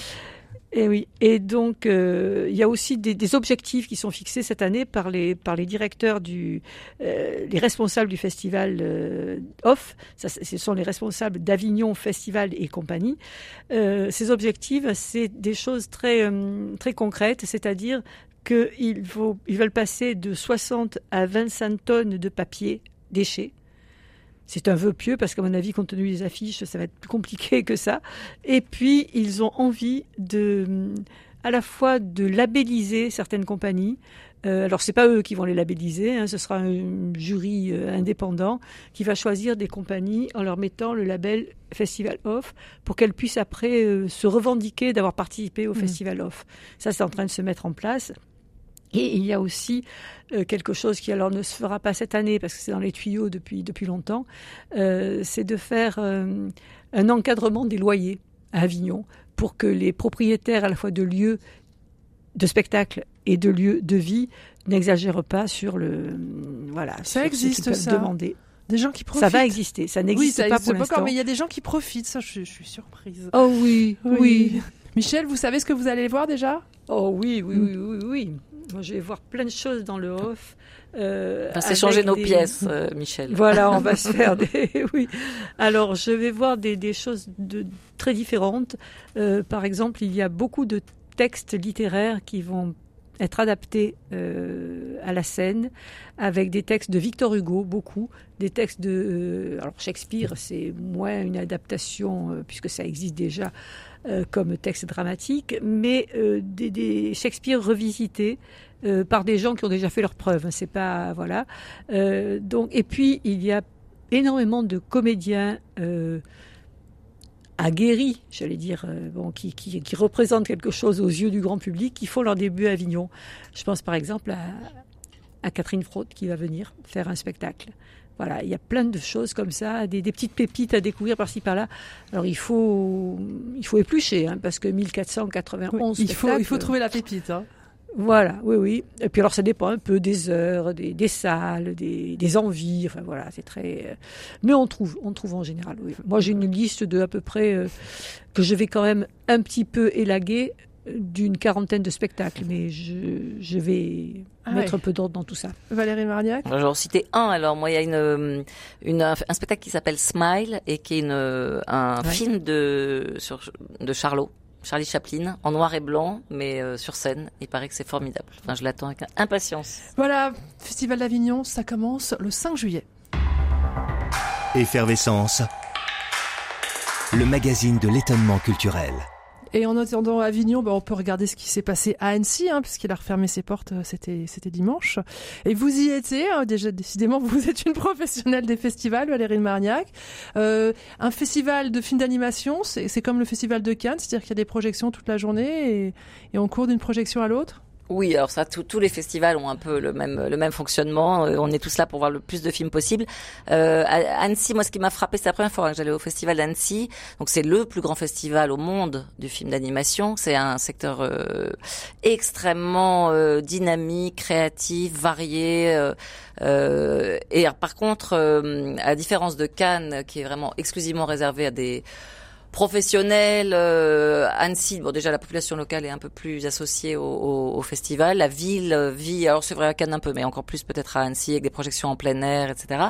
Et oui. Et donc, euh, il y a aussi des, objectifs qui sont fixés cette année par les, par les directeurs du, euh, les responsables du festival euh, OFF. Ce sont les responsables d'Avignon Festival et compagnie. Ces objectifs, c'est des choses très, très concrètes, c'est-à-dire qu'ils ils veulent passer de 60 à 25 tonnes de papier déchets c'est un vœu pieux parce qu'à mon avis, compte tenu des affiches, ça va être plus compliqué que ça. Et puis, ils ont envie de, à la fois de labelliser certaines compagnies. Euh, alors, c'est pas eux qui vont les labelliser, hein, ce sera un jury euh, indépendant qui va choisir des compagnies en leur mettant le label Festival Off pour qu'elles puissent après euh, se revendiquer d'avoir participé au mmh. Festival Off. Ça, c'est en train de se mettre en place. Et il y a aussi euh, quelque chose qui alors ne se fera pas cette année parce que c'est dans les tuyaux depuis depuis longtemps, euh, c'est de faire euh, un encadrement des loyers à Avignon pour que les propriétaires à la fois de lieux de spectacle et de lieux de vie n'exagèrent pas sur le voilà ça sur existe ce ça demander. Des gens qui profitent. Ça va exister. Ça n'existe oui, pas pour l'instant. Mais il y a des gens qui profitent. Ça, je, je suis surprise. Oh oui, oui, oui. Michel, vous savez ce que vous allez voir déjà? Oh oui, oui, oui, oui, oui. Moi, je vais voir plein de choses dans le off. Euh, on va s'échanger nos des... pièces, euh, Michel. Voilà, on va se faire des. Oui. Alors, je vais voir des, des choses de, très différentes. Euh, par exemple, il y a beaucoup de textes littéraires qui vont être adapté euh, à la scène avec des textes de Victor Hugo, beaucoup, des textes de... euh, alors Shakespeare, c'est moins une adaptation, euh, puisque ça existe déjà euh, comme texte dramatique, mais euh, des, Shakespeare revisités euh, par des gens qui ont déjà fait leurs preuves. hein, C'est pas... Voilà. Donc, et puis, il y a énormément de comédiens... aguerris, j'allais dire, bon, qui, qui, qui représentent quelque chose aux yeux du grand public, qui font leur début à Avignon. Je pense par exemple à, à Catherine Fraude qui va venir faire un spectacle. Voilà, il y a plein de choses comme ça, des, des petites pépites à découvrir par-ci par-là. Alors il faut, il faut éplucher, hein, parce que 1491 Il faut, il faut trouver la pépite. hein. voilà, oui, oui. Et puis alors ça dépend un peu des heures, des, des salles, des, des envies. Enfin voilà, c'est très. euh, Mais on trouve, on trouve en général. Oui. Moi j'ai une liste de à peu près euh, que je vais quand même un petit peu élaguer d'une quarantaine de spectacles, mais je, je vais Ah mettre ouais. un peu d'ordre dans tout ça. Valérie Marniac? Je vais en citer un. Alors moi, il y a une, euh, une un, spectacle qui s'appelle Smile et qui est une, euh, un Ouais. film de sur de Charlot. Charlie Chaplin, en noir et blanc, mais euh, sur scène. Il paraît que c'est formidable. Enfin, je l'attends avec impatience. Voilà, Festival d'Avignon, ça commence le 5 juillet. Effervescence. Le magazine de l'étonnement culturel. Et en attendant Avignon, bah, on peut regarder ce qui s'est passé à Annecy, hein, puisqu'il a refermé ses portes, euh, c'était c'était dimanche. Et vous y étiez, hein, déjà décidément, vous êtes une professionnelle des festivals, Valérie Marniac. Euh, un festival de films d'animation, c'est c'est comme le festival de Cannes, c'est-à-dire qu'il y a des projections toute la journée et, et on court d'une projection à l'autre? Oui, alors ça, tous- les festivals ont un peu le même le fonctionnement. Euh, on est tous là pour voir le plus de films possible. Euh, Annecy, moi, ce qui m'a frappé, c'est la première fois que j'allais au festival d'Annecy. Donc, c'est le plus grand festival au monde du film d'animation. C'est un secteur euh, extrêmement euh, dynamique, créatif, varié. euh, et par contre, à différence de Cannes, qui est vraiment exclusivement réservé à des professionnels, euh, Annecy, bon déjà la population locale est un peu plus associée au, au, au festival. La ville euh, vit, alors c'est vrai à Cannes un peu, mais encore plus peut-être à Annecy avec des projections en plein air, etc.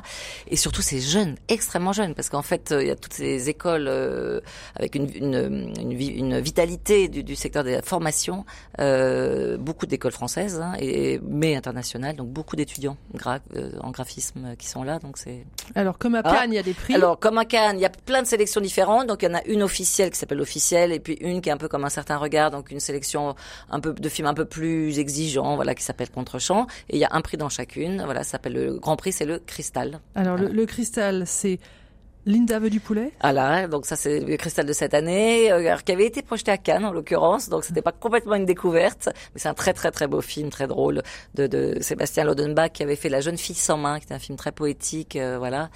Et surtout c'est jeune, extrêmement jeune, parce qu'en fait euh, il y a toutes ces écoles euh, avec une, une, une vitalité du, du secteur de la formation, euh, beaucoup d'écoles françaises, hein, et, mais internationales, donc beaucoup d'étudiants gra- euh, en graphisme qui sont là, donc c'est Alors, comme à ah. Cannes, il y a des prix. Alors, comme à Cannes, il y a plein de sélections différentes. Donc, il y en a une officielle qui s'appelle officielle, et puis une qui est un peu comme un certain regard, donc une sélection un peu de films un peu plus exigeants, voilà, qui s'appelle Contre-champ. Et il y a un prix dans chacune. Voilà, ça s'appelle le Grand Prix, c'est le Cristal. Alors, le, le cristal, c'est Linda veut du poulet? Voilà, donc ça c'est le cristal de cette année, euh, alors, qui avait été projeté à Cannes en l'occurrence, donc c'était pas complètement une découverte, mais c'est un très très très beau film, très drôle de, de Sébastien Lodenbach qui avait fait La jeune fille sans main, qui était un film très poétique, euh, voilà.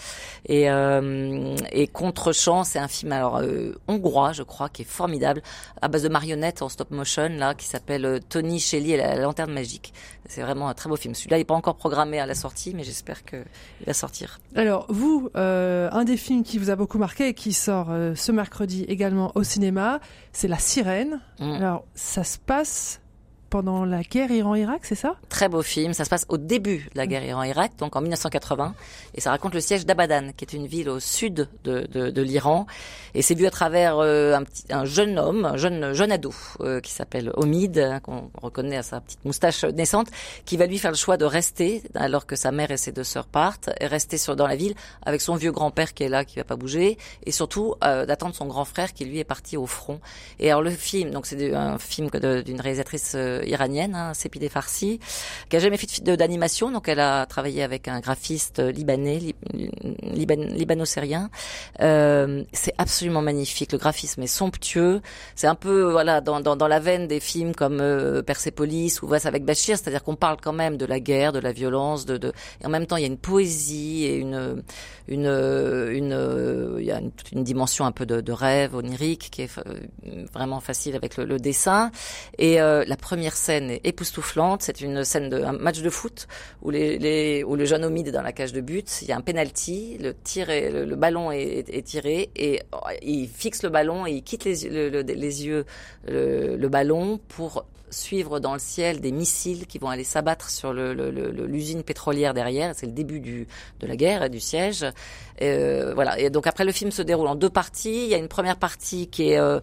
Et, euh, et Contre-champ, c'est un film alors euh, hongrois, je crois, qui est formidable, à base de marionnettes en stop motion là, qui s'appelle Tony Shelley et la, la lanterne magique. C'est vraiment un très beau film. Celui-là, il n'est pas encore programmé à la sortie, mais j'espère que il va sortir. Alors, vous, un des films qui vous a beaucoup marqué et qui sort euh, ce mercredi également au cinéma, c'est La Sirène. Mm. Alors, ça se passe pendant la guerre Iran-Irak, c'est ça? Très beau film. Ça se passe au début de la guerre Iran-Irak, donc en 1980, et ça raconte le siège d'Abadan, qui est une ville au sud de, de, de l'Iran. Et c'est vu à travers euh, un, petit, un jeune homme, un jeune jeune ado, euh, qui s'appelle Omid, hein, qu'on reconnaît à sa petite moustache naissante, qui va lui faire le choix de rester alors que sa mère et ses deux sœurs partent, et rester sur dans la ville avec son vieux grand-père qui est là, qui va pas bouger, et surtout euh, d'attendre son grand frère qui lui est parti au front. Et alors le film, donc c'est un film d'une réalisatrice euh, iranienne, hein, Sepideh Farsi, qui a jamais fait d'animation, donc elle a travaillé avec un graphiste libanais, li- liban- libano-syrien. Euh, c'est absolument magnifique, le graphisme est somptueux. C'est un peu voilà dans, dans, dans la veine des films comme euh, Persepolis ou Voice avec Bachir, c'est-à-dire qu'on parle quand même de la guerre, de la violence, de, de et en même temps il y a une poésie et une une une il y a une, une dimension un peu de, de rêve onirique qui est fa- vraiment facile avec le, le dessin. Et euh, la première scène époustouflante. C'est une scène de un match de foot où les, les où le jeune Omid est dans la cage de but. Il y a un penalty. Le tir est, le, ballon est, est- tiré et il fixe le ballon et il quitte les, le- le- les yeux le, ballon pour suivre dans le ciel des missiles qui vont aller s'abattre sur l'usine pétrolière derrière. C'est le début du, de la guerre et du siège. Euh, voilà. Et donc après, le film se déroule en deux parties. Il y a une première partie qui est euh,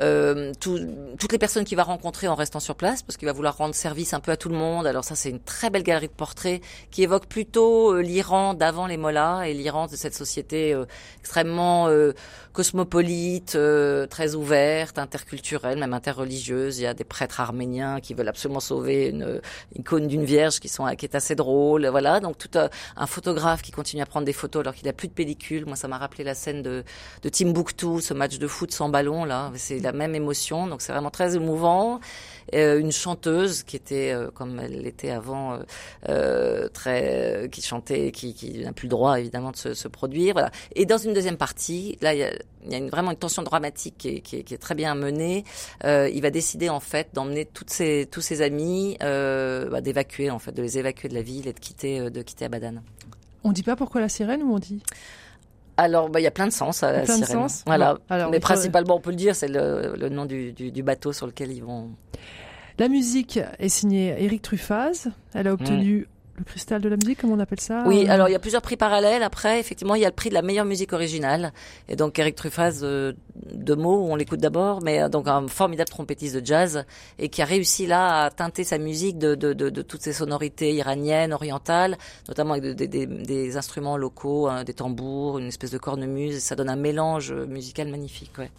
euh, tout, toutes les personnes qu'il va rencontrer en restant sur place, parce qu'il va vouloir rendre service un peu à tout le monde. Alors ça, c'est une très belle galerie de portraits qui évoque plutôt euh, l'Iran d'avant les Mollahs et l'Iran de cette société euh, extrêmement euh, cosmopolite, très ouverte, interculturelle, même interreligieuse. Il y a des prêtres arméniens qui veulent absolument sauver une, icône d'une vierge qui, sont, qui est assez drôle. Voilà, donc tout un photographe qui continue à prendre des photos alors qu'il a plus de pellicule. Moi, ça m'a rappelé la scène de, de Timbuktu, ce match de foot sans ballon là. C'est la même émotion, donc c'est vraiment très émouvant. Euh, une chanteuse qui était euh, comme elle l'était avant, euh, très, qui chantait, qui, qui n'a plus le droit évidemment de se, produire. Voilà. Et dans une deuxième partie, là il y a, vraiment une tension dramatique qui est très bien menée. il va décider en fait d'emmener toutes ses, tous ses amis, bah, d'évacuer en fait, de les évacuer de la ville et de quitter, de quitter Abadan. On dit pas pourquoi la sirène ou on dit? Alors, bah, il y a plein de sens à la plein sirène. De sens. Voilà. Bon, alors, Mais principalement, on peut le dire, c'est le, le, nom du, du, du, bateau sur lequel ils vont. La musique est signée Eric Truffaz. Elle a obtenu mmh. Le cristal de la musique, comme on appelle ça Oui, alors il y a plusieurs prix parallèles. Après, effectivement, il y a le prix de la meilleure musique originale. Et donc, Eric Truffaz, euh, deux mots, on l'écoute d'abord, mais euh, donc un formidable trompettiste de jazz et qui a réussi là à teinter sa musique de, de, de, de toutes ces sonorités iraniennes, orientales, notamment avec des, des, des instruments locaux, hein, des tambours, une espèce de cornemuse. Ça donne un mélange musical magnifique. Ouais.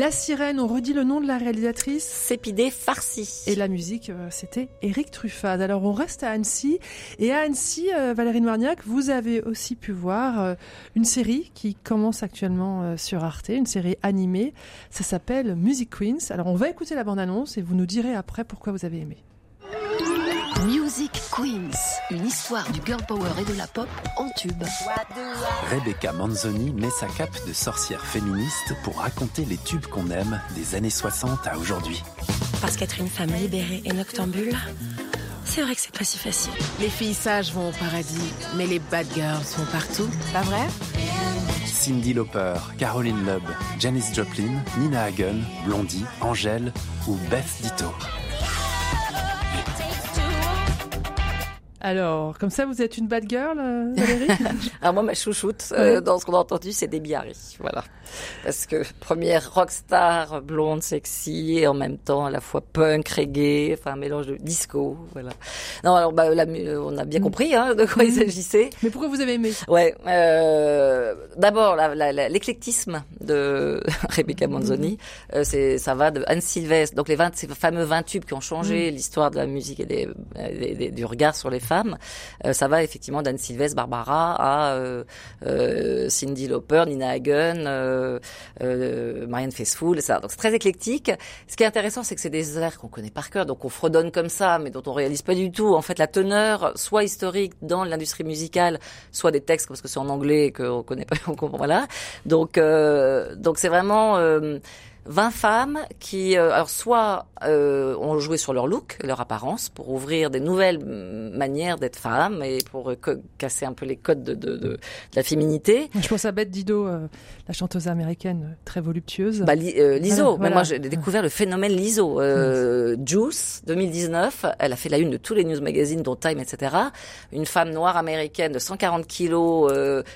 La sirène, on redit le nom de la réalisatrice Sépidé Farsi. Et la musique, euh, c'était Eric Truffaz. Alors on reste à Annecy. Et à Annecy, euh, Valérie Noirniac, vous avez aussi pu voir euh, une série qui commence actuellement sur Arte, une série animée. Ça s'appelle Music Queens. Alors on va écouter la bande-annonce et vous nous direz après pourquoi vous avez aimé. Music Queens, une histoire du girl power et de la pop en tube. Rebecca Manzoni met sa cape de sorcière féministe pour raconter les tubes qu'on aime des années 60 à aujourd'hui. Parce qu'être une femme libérée et noctambule, c'est vrai que c'est pas si facile. Les filles sages vont au paradis, mais les bad girls sont partout, pas vrai? Cindy Lauper, Caroline Lubb, Janis Joplin, Nina Hagen, Blondie, Angèle ou Beth Ditto. Alors, comme ça, vous êtes une bad girl, euh, Valérie Alors moi, ma chouchoute, euh, ouais. dans ce qu'on a entendu, c'est Debbie Harry. Voilà. Parce que première rockstar, blonde, sexy, et en même temps à la fois punk, reggae, enfin un mélange de disco, voilà. Non, alors bah, la, on a bien compris hein, de quoi mmh. il s'agissait. Mais pourquoi vous avez aimé? Ouais. Euh, D'abord, l'éclectisme de Rebecca Manzoni, mmh. euh, c'est ça va de Anne Sylvestre, donc les 20, ces fameux 20 tubes qui ont changé mmh. l'histoire de la musique et des, des, des, du regard sur les femmes. Euh, ça va effectivement d'Anne Sylvestre, Barbara à euh, euh, Cindy Lauper, Nina Hagen, euh, Marianne Faithfull, ça. Donc c'est très éclectique. Ce qui est intéressant, c'est que c'est des airs qu'on connaît par cœur, donc on fredonne comme ça, mais dont on réalise pas du tout en fait la teneur, soit historique dans l'industrie musicale, soit des textes parce que c'est en anglais et qu'on connaît pas, on comprend voilà. Donc donc c'est vraiment 20 femmes qui, euh, alors soit euh, ont joué sur leur look, leur apparence, pour ouvrir des nouvelles manières d'être femme et pour euh, casser un peu les codes de, de, de, de, la féminité. Je pense à Bette Dido, euh, la chanteuse américaine très voluptueuse. Bah, li, Liso, voilà, moi j'ai découvert le phénomène Liso. Juice, 2019, elle a fait la une de tous les news magazines, dont Time, etc. Une femme noire américaine de 140 kilos,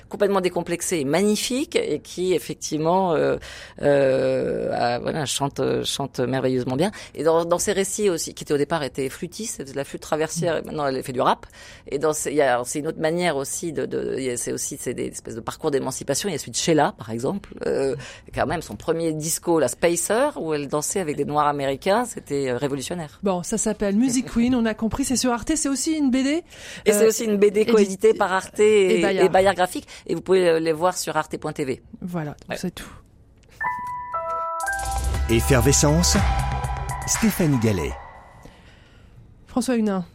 complètement décomplexée et magnifique, et qui effectivement a a, voilà, chante, euh, chante merveilleusement bien. Et dans, dans ses récits aussi, qui était au départ était flûtiste, elle faisait de la flûte traversière, et maintenant elle fait du rap. Et dans, ces- il y a, c'est une autre manière aussi de, de c'est aussi, c'est des espèces de parcours d'émancipation. Il y a celui de Sheila, par exemple, euh, quand même son premier disco, la Spacer, où elle dansait avec des noirs américains, c'était euh, révolutionnaire. Bon, ça s'appelle Music Queen, on a compris, c'est sur Arte, c'est aussi une BD. Et c'est euh, aussi une BD coéditée par Arte et, et Bayard. et Bayard Graphique. Et vous pouvez euh, les voir sur arte.tv. Voilà, c'est tout. Effervescence, Stéphanie Gallet. François Hunin,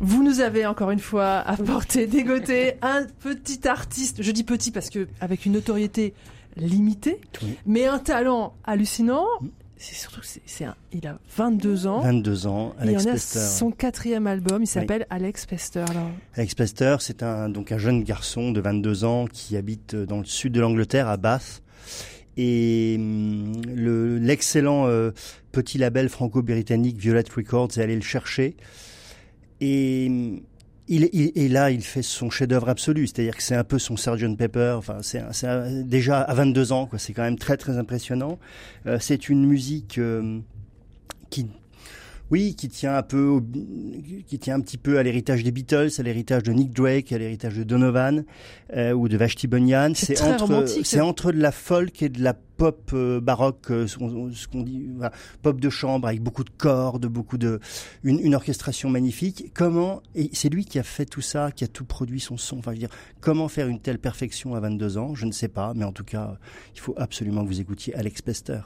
vous nous avez encore une fois apporté, dégoté un petit artiste. Je dis petit parce que avec une notoriété limitée, mais un talent hallucinant. C'est surtout que c'est, un, il a 22 ans. 22 ans, Alex il en a Pester. son quatrième album. Il s'appelle Alex Pester. Alors, Alex Pester, c'est un, donc un jeune garçon de 22 ans qui habite dans le sud de l'Angleterre, à Bath. Et hum, le- l'excellent euh, petit label franco-britannique Violet Records est allé le chercher. Et, hum, il, il- là, il fait son chef-d'œuvre absolu. C'est-à-dire que c'est un peu son Sgt Pepper. Enfin, c'est déjà à 22 ans. C'est quand même très très impressionnant. Euh, c'est une musique euh, qui oui, qui tient un peu, au- qui tient un petit peu à l'héritage des Beatles, à l'héritage de Nick Drake, à l'héritage de Donovan euh, ou de Vashti Bunyan. C'est très entre, romantique, c'est entre de la folk et de la pop euh, baroque, euh, ce qu'on ce qu'on dit, voilà, pop de chambre avec beaucoup de cordes, beaucoup de, une, une orchestration magnifique. Comment et c'est lui qui a fait tout ça, qui a tout produit son son. Enfin, je veux dire, comment faire une telle perfection à 22 ans? Je ne sais pas, mais en tout cas, il faut absolument que vous écoutiez Alex Pester.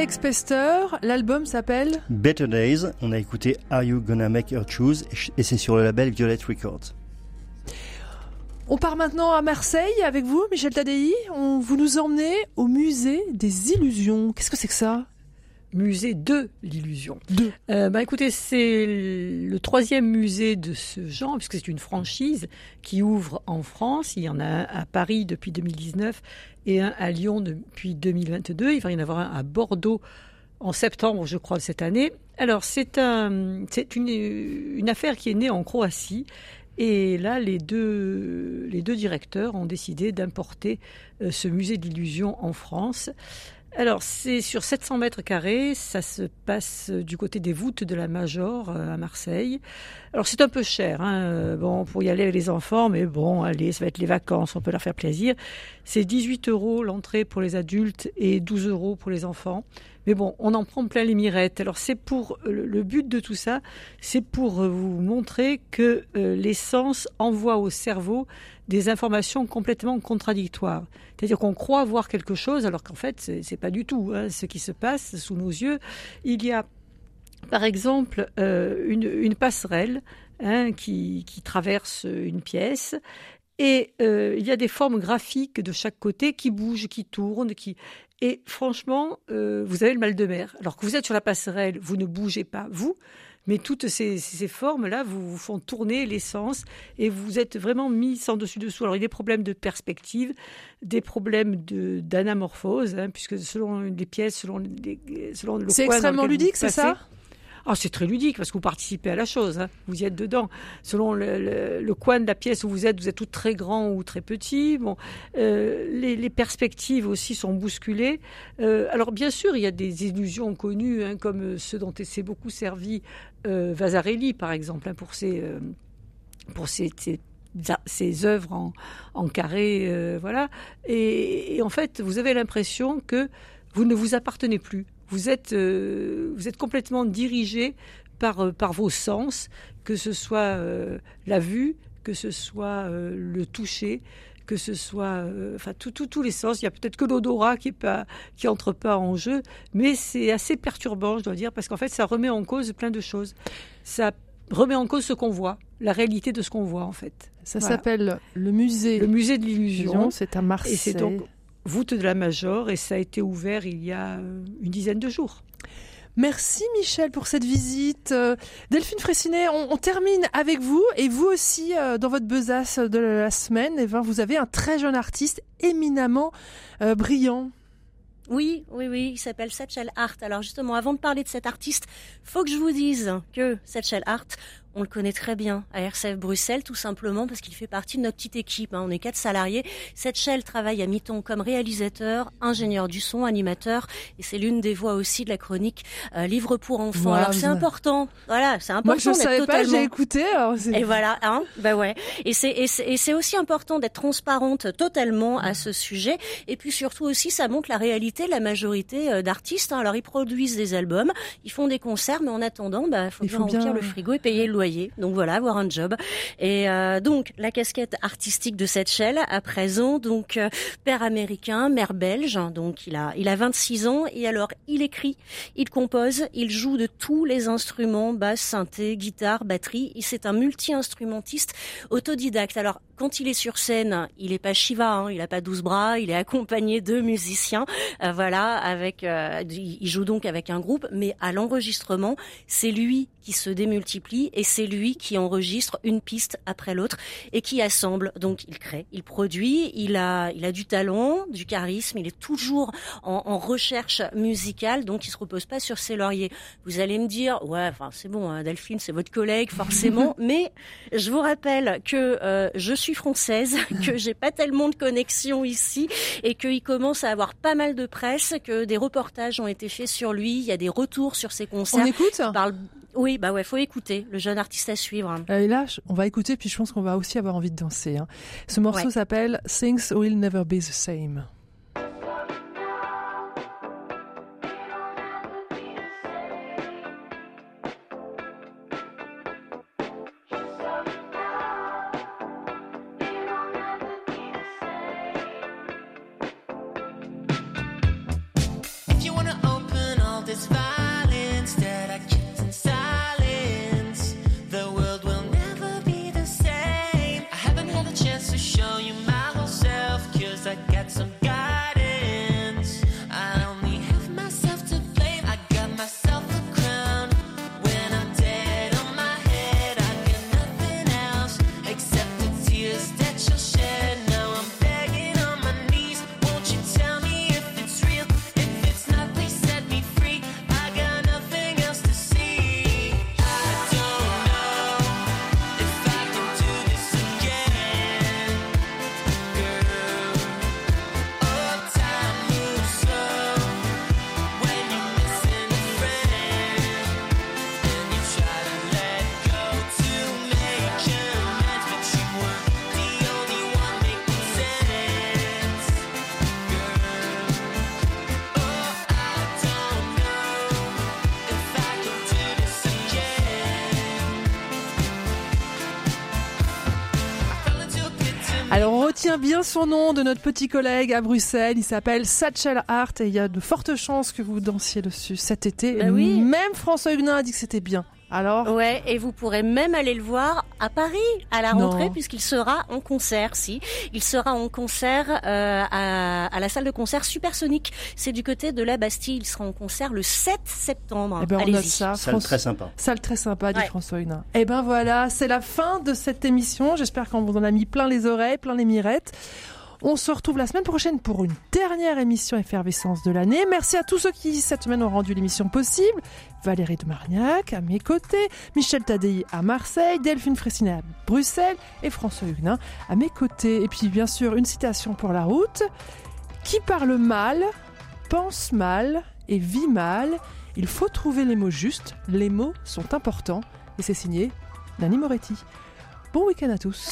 Alex Pester, l'album s'appelle Better Days, on a écouté Are You Gonna Make Her Choose et c'est sur le label Violet Records. On part maintenant à Marseille avec vous, Michel Tadei. On, vous nous emmenez au musée des illusions. Qu'est-ce que c'est que ça? Musée de l'illusion. Euh, bah écoutez, c'est le troisième musée de ce genre, puisque c'est une franchise qui ouvre en France. Il y en a un à Paris depuis 2019 et un à Lyon depuis 2022. Il va y en avoir un à Bordeaux en septembre, je crois, de cette année. Alors, c'est un, c'est une, une affaire qui est née en Croatie. Et là, les deux, les deux directeurs ont décidé d'importer euh, ce musée de l'illusion en France. Alors, c'est sur 700 mètres carrés, ça se passe du côté des voûtes de la Major euh, à Marseille. Alors, c'est un peu cher, hein, euh, bon, pour y aller avec les enfants, mais bon, allez, ça va être les vacances, on peut leur faire plaisir. C'est 18 euros l'entrée pour les adultes et 12 euros pour les enfants. Mais bon, on en prend plein les mirettes. Alors, c'est pour le, le but de tout ça, c'est pour euh, vous montrer que euh, les sens envoient au cerveau des informations complètement contradictoires. C'est-à-dire qu'on croit voir quelque chose alors qu'en fait, c'est pas du tout hein, ce qui se passe sous nos yeux. Il y a, par exemple, euh, une, une passerelle hein, qui, qui traverse une pièce. Et euh, il y a des formes graphiques de chaque côté qui bougent, qui tournent, qui et franchement, euh, vous avez le mal de mer. Alors que vous êtes sur la passerelle, vous ne bougez pas, vous, Mais toutes ces, ces formes-là vous, vous font tourner l'essence et vous êtes vraiment mis sans dessus-dessous. Alors, il y a des problèmes de perspective, des problèmes de- d'anamorphose, hein, puisque selon les pièces, selon, les, selon le C'est extrêmement ludique, c'est ça? Ah, c'est très ludique parce que vous participez à la chose, hein. vous y êtes dedans. Selon le, coin de la pièce où vous êtes, vous êtes tout très grand ou très petit. Bon, euh, les, perspectives aussi sont bousculées. Euh, alors bien sûr, il y a des illusions connues, hein, comme ceux dont s'est beaucoup servi euh, Vasarely, par exemple, hein, pour ses, euh, ses, œuvres en, carré, voilà. Et en fait, vous avez l'impression que vous ne vous appartenez plus. Vous êtes, euh, vous êtes complètement dirigé par, euh, par vos sens, que ce soit euh, la vue, que ce soit euh, le toucher, que ce soit, enfin, tout- tout- tous les sens. Il y a peut-être que l'odorat qui est pas, qui entre pas en jeu, mais c'est assez perturbant, je dois dire, parce qu'en fait, ça remet en cause plein de choses. Ça remet en cause ce qu'on voit, la réalité de ce qu'on voit, en fait. Ça Voilà. s'appelle le musée. Le musée de l'illusion. C'est à Marseille. Et c'est donc voûte de la Major et ça a été ouvert il y a euh, une dizaine de jours. Merci Michel pour cette visite. Euh, Delphine Fressinet, on, on termine avec vous et vous aussi euh, dans votre besace de la semaine. eh ben, vous avez un très jeune artiste éminemment euh, brillant. Oui, oui, oui, il s'appelle Satchel Hart. Alors justement, avant de parler de cet artiste, faut que je vous dise que Satchel Hart, on le connaît très bien à RCF Bruxelles, tout simplement parce qu'il fait partie de notre petite équipe. hein. On est quatre salariés. Satchel travaille à mi-temps comme réalisateur, ingénieur du son, animateur, et c'est l'une des voix aussi de la chronique euh, Livre pour enfants. Wow, Alors c'est important, voilà, c'est important. Moi je savais pas, j'ai écouté. alors et voilà, hein, bah ouais. Et c'est et c'est aussi important d'être transparente totalement à ce sujet. Et puis surtout aussi, ça montre la réalité de la majorité euh, d'artistes. hein. Alors ils produisent des albums, ils font des concerts, mais en attendant, bah faut Il bien remplir bien- le frigo et payer le Donc voilà, avoir un job. Et euh, donc la casquette artistique de cette Shell à présent, donc euh, père américain, mère belge. Donc il a il a 26 ans et alors il écrit, il compose, il joue de tous les instruments, basse, synthé, guitare, batterie. Et C'est un multi-instrumentiste autodidacte. Alors quand il est sur scène, il est pas Shiva, hein, il a pas 12 bras, il est accompagné de musiciens, euh, voilà, avec, il joue donc avec un groupe, mais à l'enregistrement, c'est lui qui se démultiplie et c'est lui qui enregistre une piste après l'autre et qui assemble. Donc il crée, il produit, il a, il a du talent, du charisme, il est toujours en, en recherche musicale, donc il se repose pas sur ses lauriers. Vous allez me dire, ouais, enfin c'est bon, hein, Delphine, c'est votre collègue forcément, mais je vous rappelle que euh, je suis française, que j'ai pas tellement de connexions ici et qu'il commence à avoir pas mal de presse, que des reportages ont été faits sur lui, il y a des retours sur ses concerts. On écoute? Oui, bah ouais, faut écouter le jeune artiste à suivre. Euh, Et là, on va écouter, puis je pense qu'on va aussi avoir envie de danser. hein. Ce morceau Ouais. s'appelle Things Will Never Be the Same. Son nom de notre petit collègue à Bruxelles. Il s'appelle Satchel Hart et il y a de fortes chances que vous dansiez dessus cet été. Bah oui. Même François Huguenin a dit que c'était bien. Alors Ouais, et vous pourrez même aller le voir à Paris à la Non. rentrée puisqu'il sera en concert. Si, il sera en concert euh, à, à la salle de concert Supersonic. C'est du côté de la Bastille. Il sera en concert le 7 septembre. Eh ben, on Allez-y. note ça. Salle très sympa. Salle très sympa, dit Ouais. François Hunin. Et ben voilà, c'est la fin de cette émission. J'espère qu'on vous en a mis plein les oreilles, plein les mirettes. On se retrouve la semaine prochaine pour une dernière émission Effervescence de l'année. Merci à tous ceux qui, cette semaine, ont rendu l'émission possible. Valérie de Marignac à mes côtés, Michel Tadei à Marseille, Delphine Fressinet à Bruxelles et François Huguenin à mes côtés. Et puis, bien sûr, une citation pour la route. Qui parle mal, pense mal et vit mal. Il faut trouver les mots justes. Les mots sont importants. Et c'est signé Nani Moretti. Bon week-end à tous.